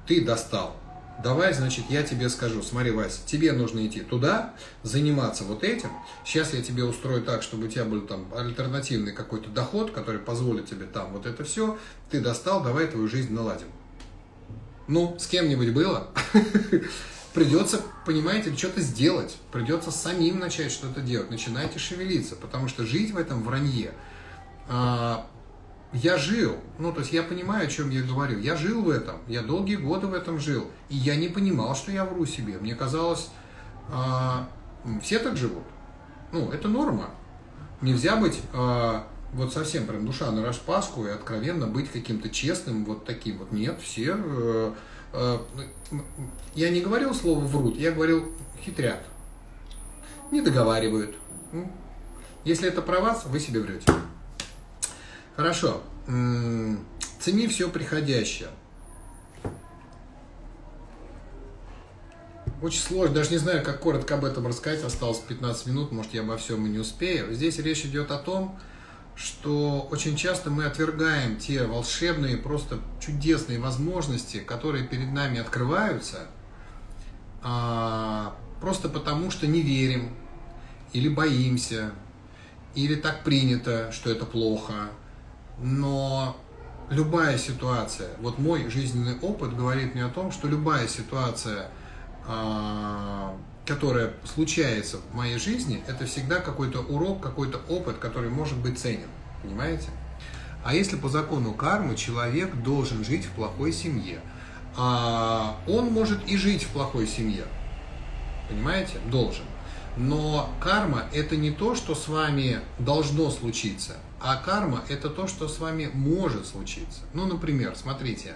ты достал. Давай, значит, я тебе скажу, смотри, Вася, тебе нужно идти туда, заниматься вот этим. Сейчас я тебе устрою так, чтобы у тебя был там альтернативный какой-то доход, который позволит тебе там вот это все. Ты достал, давай твою жизнь наладим. Ну, с кем-нибудь было? [laughs] Придется, понимаете, что-то сделать. Придется самим начать что-то делать. Начинайте шевелиться, потому что жить в этом вранье – а, я жил, ну, то есть я понимаю, о чем я говорю. Я жил в этом, я долгие годы в этом жил. И я не понимал, что я вру себе. Мне казалось, а, все так живут. Ну, это норма. Нельзя быть а, вот совсем прям душа на распаску и откровенно быть каким-то честным, вот таким вот. Нет, все... А, а, я не говорил слово врут, я говорил хитрят. Не договаривают. Если это про вас, вы себе врете. Хорошо. Цени все приходящее. Очень сложно, даже не знаю, как коротко об этом рассказать, осталось 15 минут, может, я обо всем и не успею. Здесь речь идет о том, что очень часто мы отвергаем те волшебные, просто чудесные возможности, которые перед нами открываются, а, просто потому что не верим, или боимся, или так принято, что это плохо, но любая ситуация, вот мой жизненный опыт говорит мне о том, что любая ситуация, а, которая случается в моей жизни, это всегда какой-то урок, какой-то опыт, который может быть ценен. Понимаете? А если по закону кармы человек должен жить в плохой семье, а он может и жить в плохой семье. Понимаете? Должен. Но карма это не то, что с вами должно случиться. А карма – это то, что с вами может случиться. Ну, например, смотрите,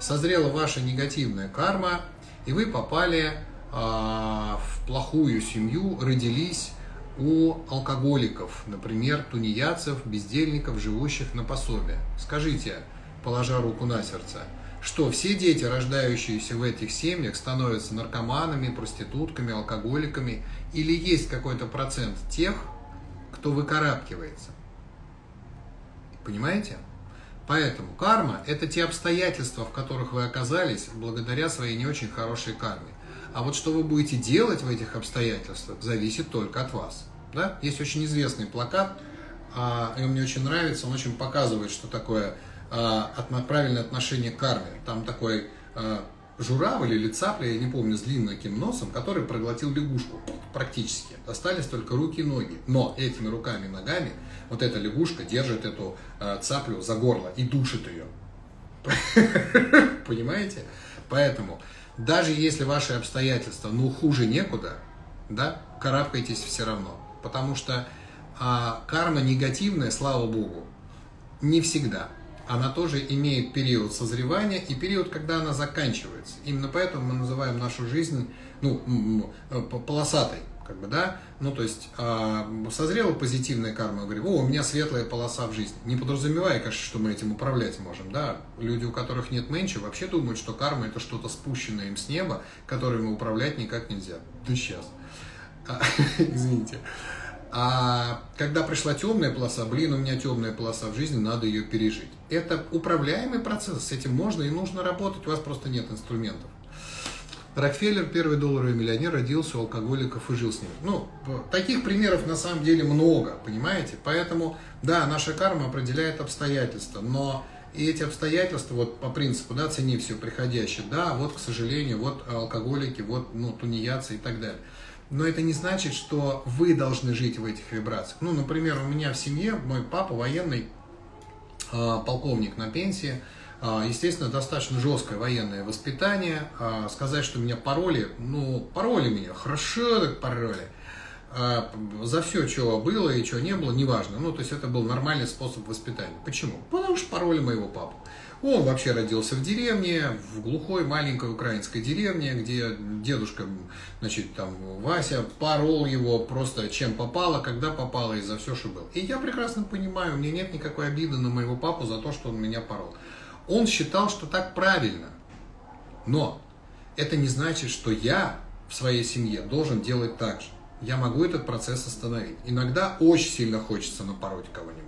созрела ваша негативная карма, и вы попали а, в плохую семью, родились у алкоголиков, например, тунеядцев, бездельников, живущих на пособие. Скажите, положа руку на сердце, что все дети, рождающиеся в этих семьях, становятся наркоманами, проститутками, алкоголиками, или есть какой-то процент тех, кто выкарабкивается. Понимаете? Поэтому карма – это те обстоятельства, в которых вы оказались благодаря своей не очень хорошей карме. А вот что вы будете делать в этих обстоятельствах, зависит только от вас. Да? Есть очень известный плакат, а, и он мне очень нравится, он очень показывает, что такое а, правильное отношение к карме. Там такой а, журавль или цапля, я не помню, с длинным носом, который проглотил лягушку практически. Остались только руки и ноги. Но этими руками и ногами вот эта лягушка держит эту цаплю за горло и душит ее. [laughs] Понимаете? Поэтому даже если ваши обстоятельства, ну, хуже некуда, да, карабкайтесь все равно. Потому что а, карма негативная, слава богу, не всегда. Она тоже имеет период созревания и период, когда она заканчивается. Именно поэтому мы называем нашу жизнь ну, полосатой как бы, да, ну, то есть э, созрела позитивная карма, говорю, о, у меня светлая полоса в жизни, не подразумевая, конечно, что мы этим управлять можем, да, люди, у которых нет менча, вообще думают, что карма это что-то спущенное им с неба, которым управлять никак нельзя, да сейчас, а, [laughs] извините, а когда пришла темная полоса, блин, у меня темная полоса в жизни, надо ее пережить. Это управляемый процесс, с этим можно и нужно работать, у вас просто нет инструментов. Рокфеллер, первый долларовый миллионер, родился у алкоголиков и жил с ними. Ну, таких примеров на самом деле много, понимаете? Поэтому, да, наша карма определяет обстоятельства, но и эти обстоятельства, вот по принципу, да, цени все приходящее, да, вот, к сожалению, вот алкоголики, вот, ну, тунеядцы и так далее. Но это не значит, что вы должны жить в этих вибрациях. Ну, например, у меня в семье мой папа военный, а, полковник на пенсии, а, естественно, достаточно жесткое военное воспитание. А, сказать, что меня пароли, ну, пароли меня, хорошо так пароли. А, за все, что было и что не было, неважно. Ну, то есть это был нормальный способ воспитания. Почему? Потому что пароли моего папу. Он вообще родился в деревне, в глухой маленькой украинской деревне, где дедушка, значит, там, Вася порол его просто чем попало, когда попало и за все, что было. И я прекрасно понимаю, у меня нет никакой обиды на моего папу за то, что он меня порол. Он считал, что так правильно. Но это не значит, что я в своей семье должен делать так же. Я могу этот процесс остановить. Иногда очень сильно хочется напороть кого-нибудь.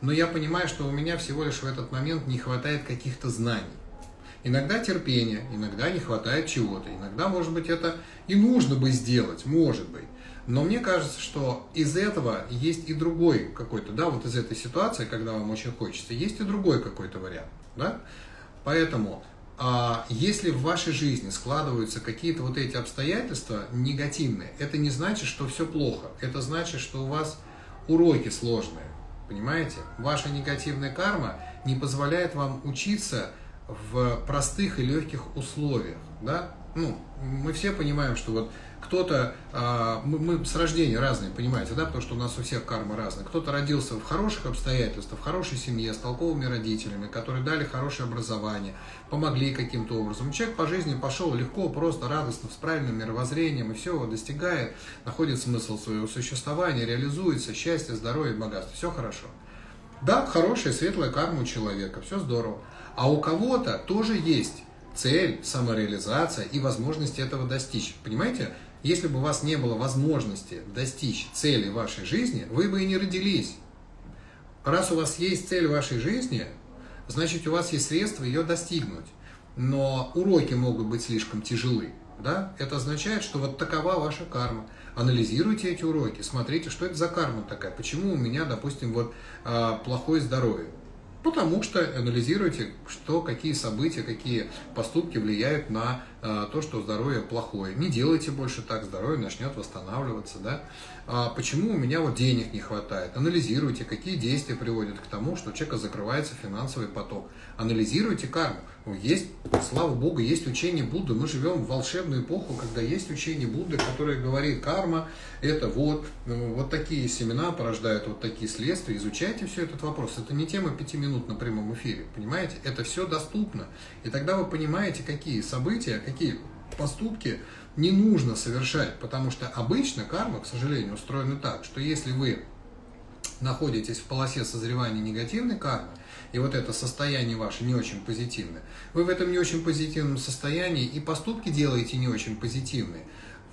Но я понимаю, что у меня всего лишь в этот момент не хватает каких-то знаний. Иногда терпения, иногда не хватает чего-то. Иногда, может быть, это и нужно бы сделать, может быть. Но мне кажется, что из этого есть и другой какой-то, да, вот из этой ситуации, когда вам очень хочется, есть и другой какой-то вариант. Да? Поэтому, а, если в вашей жизни складываются какие-то вот эти обстоятельства негативные, это не значит, что все плохо. Это значит, что у вас уроки сложные. Понимаете? Ваша негативная карма не позволяет вам учиться в простых и легких условиях. Да? Ну, мы все понимаем, что вот кто-то, а, мы, с рождения разные, понимаете, да, потому что у нас у всех карма разная. Кто-то родился в хороших обстоятельствах, в хорошей семье, с толковыми родителями, которые дали хорошее образование, помогли каким-то образом. Человек по жизни пошел легко, просто, радостно, с правильным мировоззрением, и все достигает, находит смысл своего существования, реализуется, счастье, здоровье, богатство. Все хорошо. Да, хорошая, светлая карма у человека, все здорово. А у кого-то тоже есть цель, самореализация и возможность этого достичь. Понимаете? Если бы у вас не было возможности достичь цели вашей жизни, вы бы и не родились. Раз у вас есть цель вашей жизни, значит у вас есть средства ее достигнуть. Но уроки могут быть слишком тяжелы. Да? Это означает, что вот такова ваша карма. Анализируйте эти уроки, смотрите, что это за карма такая, почему у меня, допустим, вот а, плохое здоровье. Потому что анализируйте, что, какие события, какие поступки влияют на э, то, что здоровье плохое. Не делайте больше так, здоровье начнет восстанавливаться. Да? А почему у меня вот денег не хватает? Анализируйте, какие действия приводят к тому, что у человека закрывается финансовый поток. Анализируйте карму. Ну, есть, слава Богу, есть учение Будды. Мы живем в волшебную эпоху, когда есть учение Будды, которое говорит, карма – это вот, ну, вот такие семена порождают вот такие следствия. Изучайте все этот вопрос. Это не тема пяти минут на прямом эфире, понимаете? Это все доступно. И тогда вы понимаете, какие события, какие поступки не нужно совершать, потому что обычно карма, к сожалению, устроена так, что если вы находитесь в полосе созревания негативной кармы, и вот это состояние ваше не очень позитивное, вы в этом не очень позитивном состоянии и поступки делаете не очень позитивные,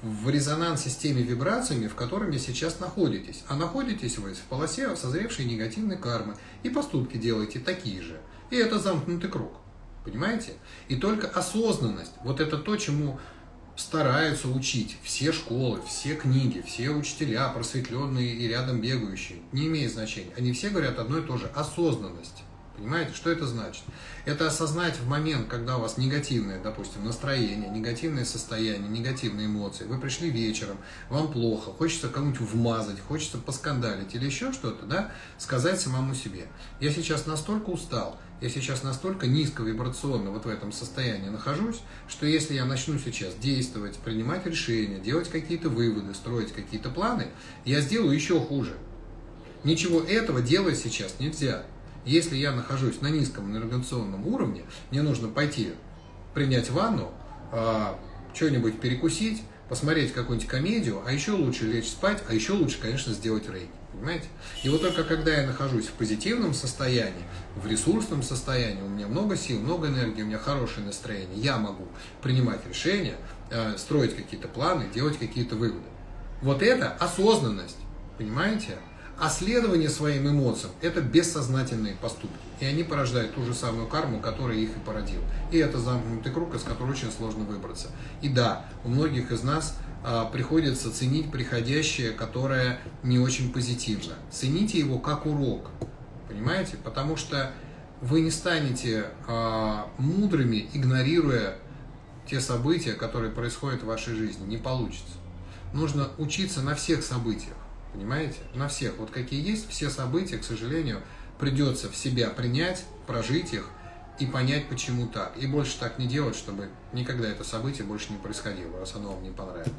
в резонансе с теми вибрациями, в которыми сейчас находитесь. А находитесь вы в полосе созревшей негативной кармы, и поступки делаете такие же. И это замкнутый круг. Понимаете? И только осознанность, вот это то, чему стараются учить все школы, все книги, все учителя, просветленные и рядом бегающие, не имеет значения. Они все говорят одно и то же – осознанность. Понимаете, что это значит? Это осознать в момент, когда у вас негативное, допустим, настроение, негативное состояние, негативные эмоции. Вы пришли вечером, вам плохо, хочется кому-нибудь вмазать, хочется поскандалить или еще что-то, да, сказать самому себе. Я сейчас настолько устал, я сейчас настолько низко вибрационно вот в этом состоянии нахожусь, что если я начну сейчас действовать, принимать решения, делать какие-то выводы, строить какие-то планы, я сделаю еще хуже. Ничего этого делать сейчас нельзя. Если я нахожусь на низком энергетическом уровне, мне нужно пойти принять ванну, а, что-нибудь перекусить, посмотреть какую-нибудь комедию, а еще лучше лечь спать, а еще лучше, конечно, сделать рейки. Понимаете? И вот только когда я нахожусь в позитивном состоянии, в ресурсном состоянии, у меня много сил, много энергии, у меня хорошее настроение, я могу принимать решения, а, строить какие-то планы, делать какие-то выводы. Вот это осознанность, понимаете? А следование своим эмоциям – это бессознательные поступки. И они порождают ту же самую карму, которая их и породила. И это замкнутый круг, из которого очень сложно выбраться. И да, у многих из нас приходится ценить приходящее, которое не очень позитивно. Цените его как урок, понимаете? Потому что вы не станете а, мудрыми, игнорируя те события, которые происходят в вашей жизни. Не получится. Нужно учиться на всех событиях. Понимаете? На всех. Вот какие есть, все события, к сожалению, придется в себя принять, прожить их и понять, почему так. И больше так не делать, чтобы никогда это событие больше не происходило, раз оно вам не понравилось.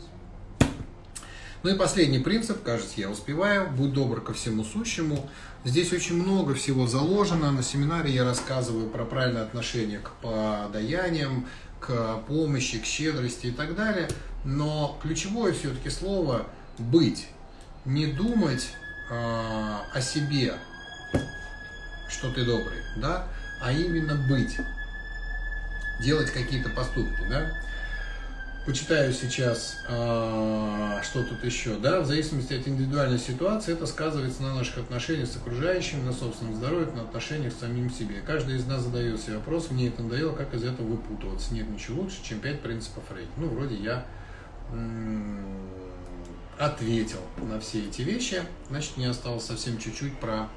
Ну и последний принцип, кажется, я успеваю, будь добр ко всему сущему. Здесь очень много всего заложено. На семинаре я рассказываю про правильное отношение к подаяниям, к помощи, к щедрости и так далее. Но ключевое все-таки слово «быть» не думать э, о себе, что ты добрый, да, а именно быть, делать какие-то поступки, да. Почитаю сейчас, э, что тут еще, да, в зависимости от индивидуальной ситуации, это сказывается на наших отношениях с окружающими, на собственном здоровье, на отношениях с самим себе. Каждый из нас задает себе вопрос, мне это надоело, как из этого выпутываться. Нет ничего лучше, чем пять принципов Рейки. Ну, вроде я ответил на все эти вещи. Значит, мне осталось совсем чуть-чуть про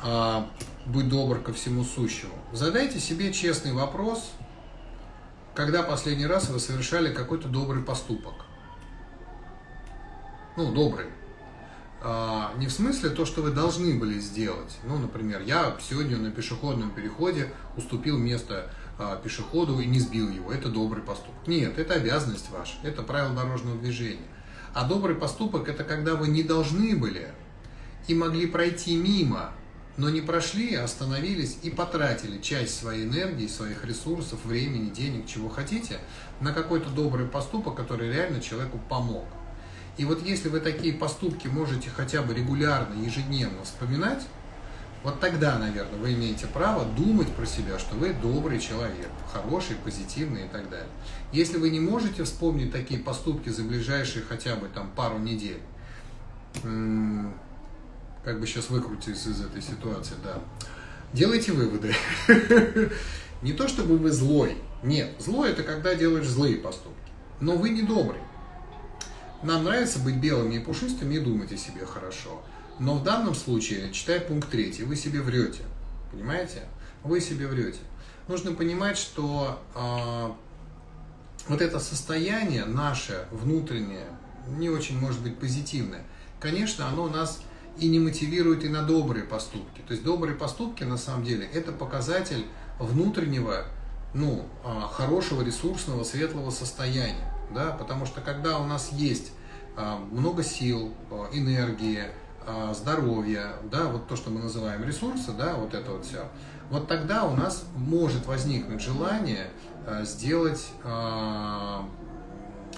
а, «Будь добр ко всему сущему». Задайте себе честный вопрос, когда последний раз вы совершали какой-то добрый поступок. Ну, добрый. А, не в смысле то, что вы должны были сделать. Ну, например, я сегодня на пешеходном переходе уступил место а, пешеходу и не сбил его. Это добрый поступок. Нет, это обязанность ваша. Это правило дорожного движения. А добрый поступок – это когда вы не должны были и могли пройти мимо, но не прошли, а остановились и потратили часть своей энергии, своих ресурсов, времени, денег, чего хотите, на какой-то добрый поступок, который реально человеку помог. И вот если вы такие поступки можете хотя бы регулярно, ежедневно вспоминать, вот тогда, наверное, вы имеете право думать про себя, что вы добрый человек, хороший, позитивный и так далее. Если вы не можете вспомнить такие поступки за ближайшие хотя бы там пару недель, как бы сейчас выкрутиться из этой ситуации, да, делайте выводы. [laughs] Не то, чтобы вы злой. Нет, злой это когда делаешь злые поступки. Но вы не добрый. Нам нравится быть белыми и пушистыми и думать о себе хорошо. Но в данном случае, читая пункт третий, вы себе врете. Понимаете? Вы себе врете. Нужно понимать, что э, вот это состояние наше внутреннее, не очень может быть позитивное, конечно, оно нас и не мотивирует и на добрые поступки. То есть добрые поступки, на самом деле, это показатель внутреннего, ну, а, хорошего, ресурсного, светлого состояния. Да? Потому что когда у нас есть а, много сил, энергии, а, здоровья, да, вот то, что мы называем ресурсы, да, вот это вот все, вот тогда у нас может возникнуть желание сделать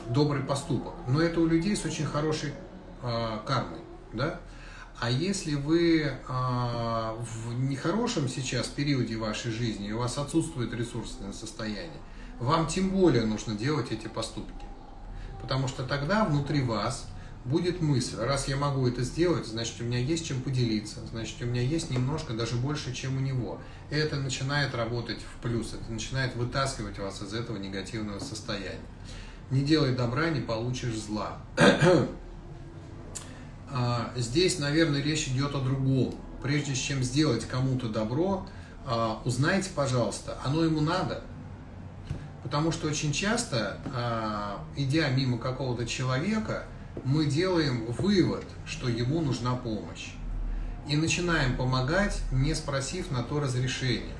добрый поступок. Но это у людей с очень хорошей кармой, да. А если вы а, в нехорошем сейчас периоде вашей жизни, у вас отсутствует ресурсное состояние, вам тем более нужно делать эти поступки. Потому что тогда внутри вас будет мысль, раз я могу это сделать, значит у меня есть чем поделиться, значит у меня есть немножко, даже больше, чем у него. И это начинает работать в плюс, это начинает вытаскивать вас из этого негативного состояния. Не делай добра, не получишь зла. [clears throat] А, здесь, наверное, речь идет о другом. Прежде чем сделать кому-то добро, а, узнайте, пожалуйста, оно ему надо. Потому что очень часто, а, идя мимо какого-то человека, мы делаем вывод, что ему нужна помощь. И начинаем помогать, не спросив на то разрешения.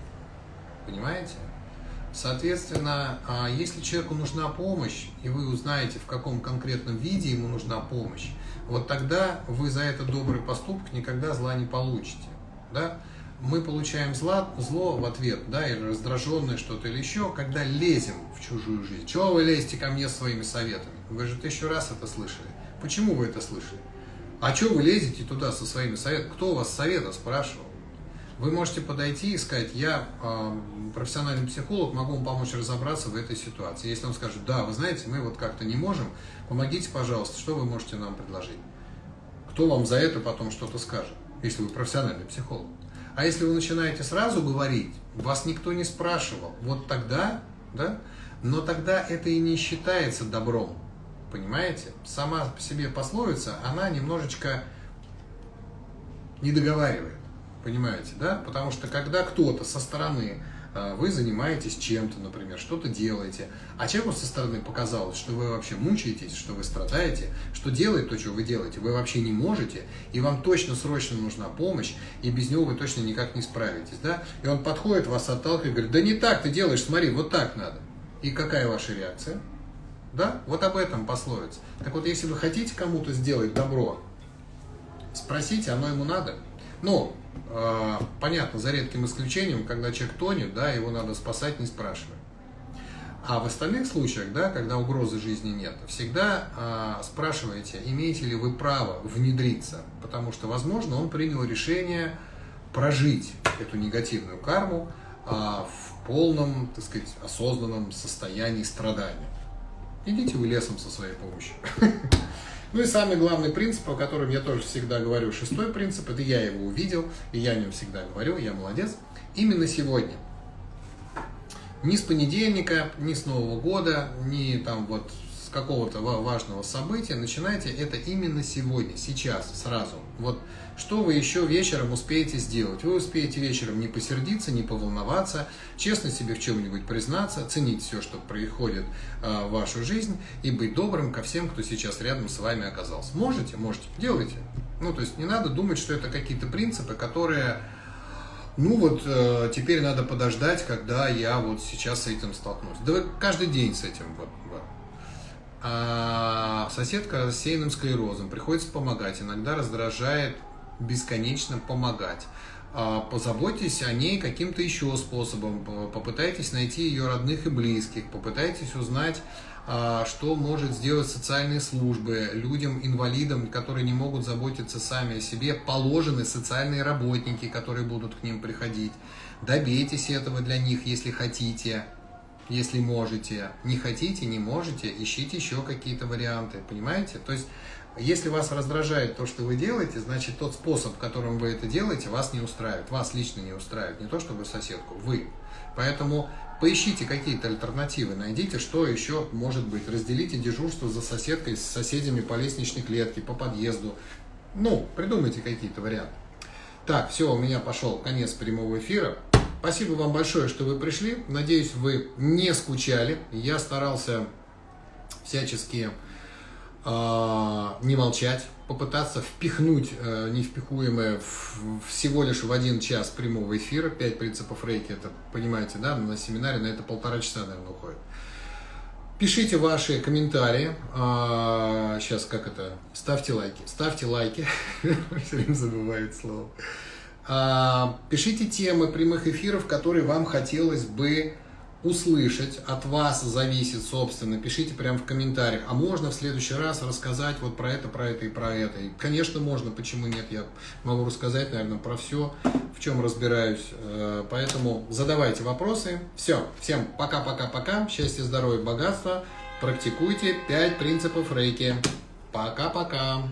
Понимаете? Соответственно, если человеку нужна помощь, и вы узнаете, в каком конкретном виде ему нужна помощь, вот тогда вы за этот добрый поступок никогда зла не получите. Да? Мы получаем зла, зло в ответ, да, или раздраженное что-то, или еще, когда лезем в чужую жизнь. Чего вы лезете ко мне своими советами? Вы же тысячу раз это слышали. Почему вы это слышали? А что вы лезете туда со своими советами? Кто у вас совета спрашивал? Вы можете подойти и сказать, я э, профессиональный психолог, могу вам помочь разобраться в этой ситуации. Если он скажет, да, вы знаете, мы вот как-то не можем, помогите, пожалуйста, что вы можете нам предложить? Кто вам за это потом что-то скажет, если вы профессиональный психолог? А если вы начинаете сразу говорить, вас никто не спрашивал, вот тогда, да, но тогда это и не считается добром. Понимаете? Сама по себе пословица, она немножечко не договаривает. Понимаете, да? Потому что когда кто-то со стороны вы занимаетесь чем-то, например, что-то делаете, а человеку со стороны показалось, что вы вообще мучаетесь, что вы страдаете, что делать то, что вы делаете, вы вообще не можете, и вам точно срочно нужна помощь, и без него вы точно никак не справитесь, да? И он подходит, вас отталкивает, говорит, да не так ты делаешь, смотри, вот так надо. И какая ваша реакция? Да? Вот об этом пословица. Так вот, если вы хотите кому-то сделать добро, спросите, оно ему надо. Ну, понятно, за редким исключением, когда человек тонет, да, его надо спасать, не спрашивая. А в остальных случаях, да, когда угрозы жизни нет, всегда э, спрашивайте, имеете ли вы право внедриться, потому что, возможно, он принял решение прожить эту негативную карму э, в полном, так сказать, осознанном состоянии страдания идите вы лесом со своей помощью. [laughs] Ну и самый главный принцип, о котором я тоже всегда говорю, шестой принцип, это я его увидел, и я о нем всегда говорю, я молодец. Именно сегодня. Ни с понедельника, ни с Нового года, ни там вот с какого-то важного события начинайте это именно сегодня, сейчас, сразу. Вот что вы еще вечером успеете сделать? Вы успеете вечером не посердиться, не поволноваться, честно себе в чем-нибудь признаться, ценить все, что происходит э, в вашу жизнь и быть добрым ко всем, кто сейчас рядом с вами оказался. Можете? Можете. Делайте. Ну, то есть не надо думать, что это какие-то принципы, которые ну вот э, теперь надо подождать, когда я вот сейчас с этим столкнусь. Да вы каждый день с этим вот. вот. А соседка с сейным склерозом приходится помогать, иногда раздражает бесконечно помогать. А, позаботьтесь о ней каким-то еще способом, попытайтесь найти ее родных и близких, попытайтесь узнать, а, что может сделать социальные службы людям, инвалидам, которые не могут заботиться сами о себе, положены социальные работники, которые будут к ним приходить. Добейтесь этого для них, если хотите, если можете. Не хотите, не можете, ищите еще какие-то варианты, понимаете? То есть если вас раздражает то, что вы делаете, значит тот способ, которым вы это делаете, вас не устраивает. Вас лично не устраивает. Не то, чтобы соседку, вы. Поэтому поищите какие-то альтернативы, найдите, что еще может быть. Разделите дежурство за соседкой с соседями по лестничной клетке, по подъезду. Ну, придумайте какие-то варианты. Так, все, у меня пошел конец прямого эфира. Спасибо вам большое, что вы пришли. Надеюсь, вы не скучали. Я старался всячески не молчать, попытаться впихнуть э, невпихуемое всего лишь в один час прямого эфира. Пять принципов рейки, это, понимаете, да, на семинаре на это полтора часа, наверное, уходит. Пишите ваши комментарии. А, сейчас как это? Ставьте лайки. Ставьте лайки. [laughs] Все время забываю слово. А, пишите темы прямых эфиров, которые вам хотелось бы услышать, от вас зависит, собственно, пишите прямо в комментариях, а можно в следующий раз рассказать вот про это, про это и про это. И, конечно, можно, почему нет, я могу рассказать, наверное, про все, в чем разбираюсь. Э, поэтому задавайте вопросы. Все, всем пока-пока-пока, счастья, здоровья, богатства. Практикуйте 5 принципов рейки. Пока-пока.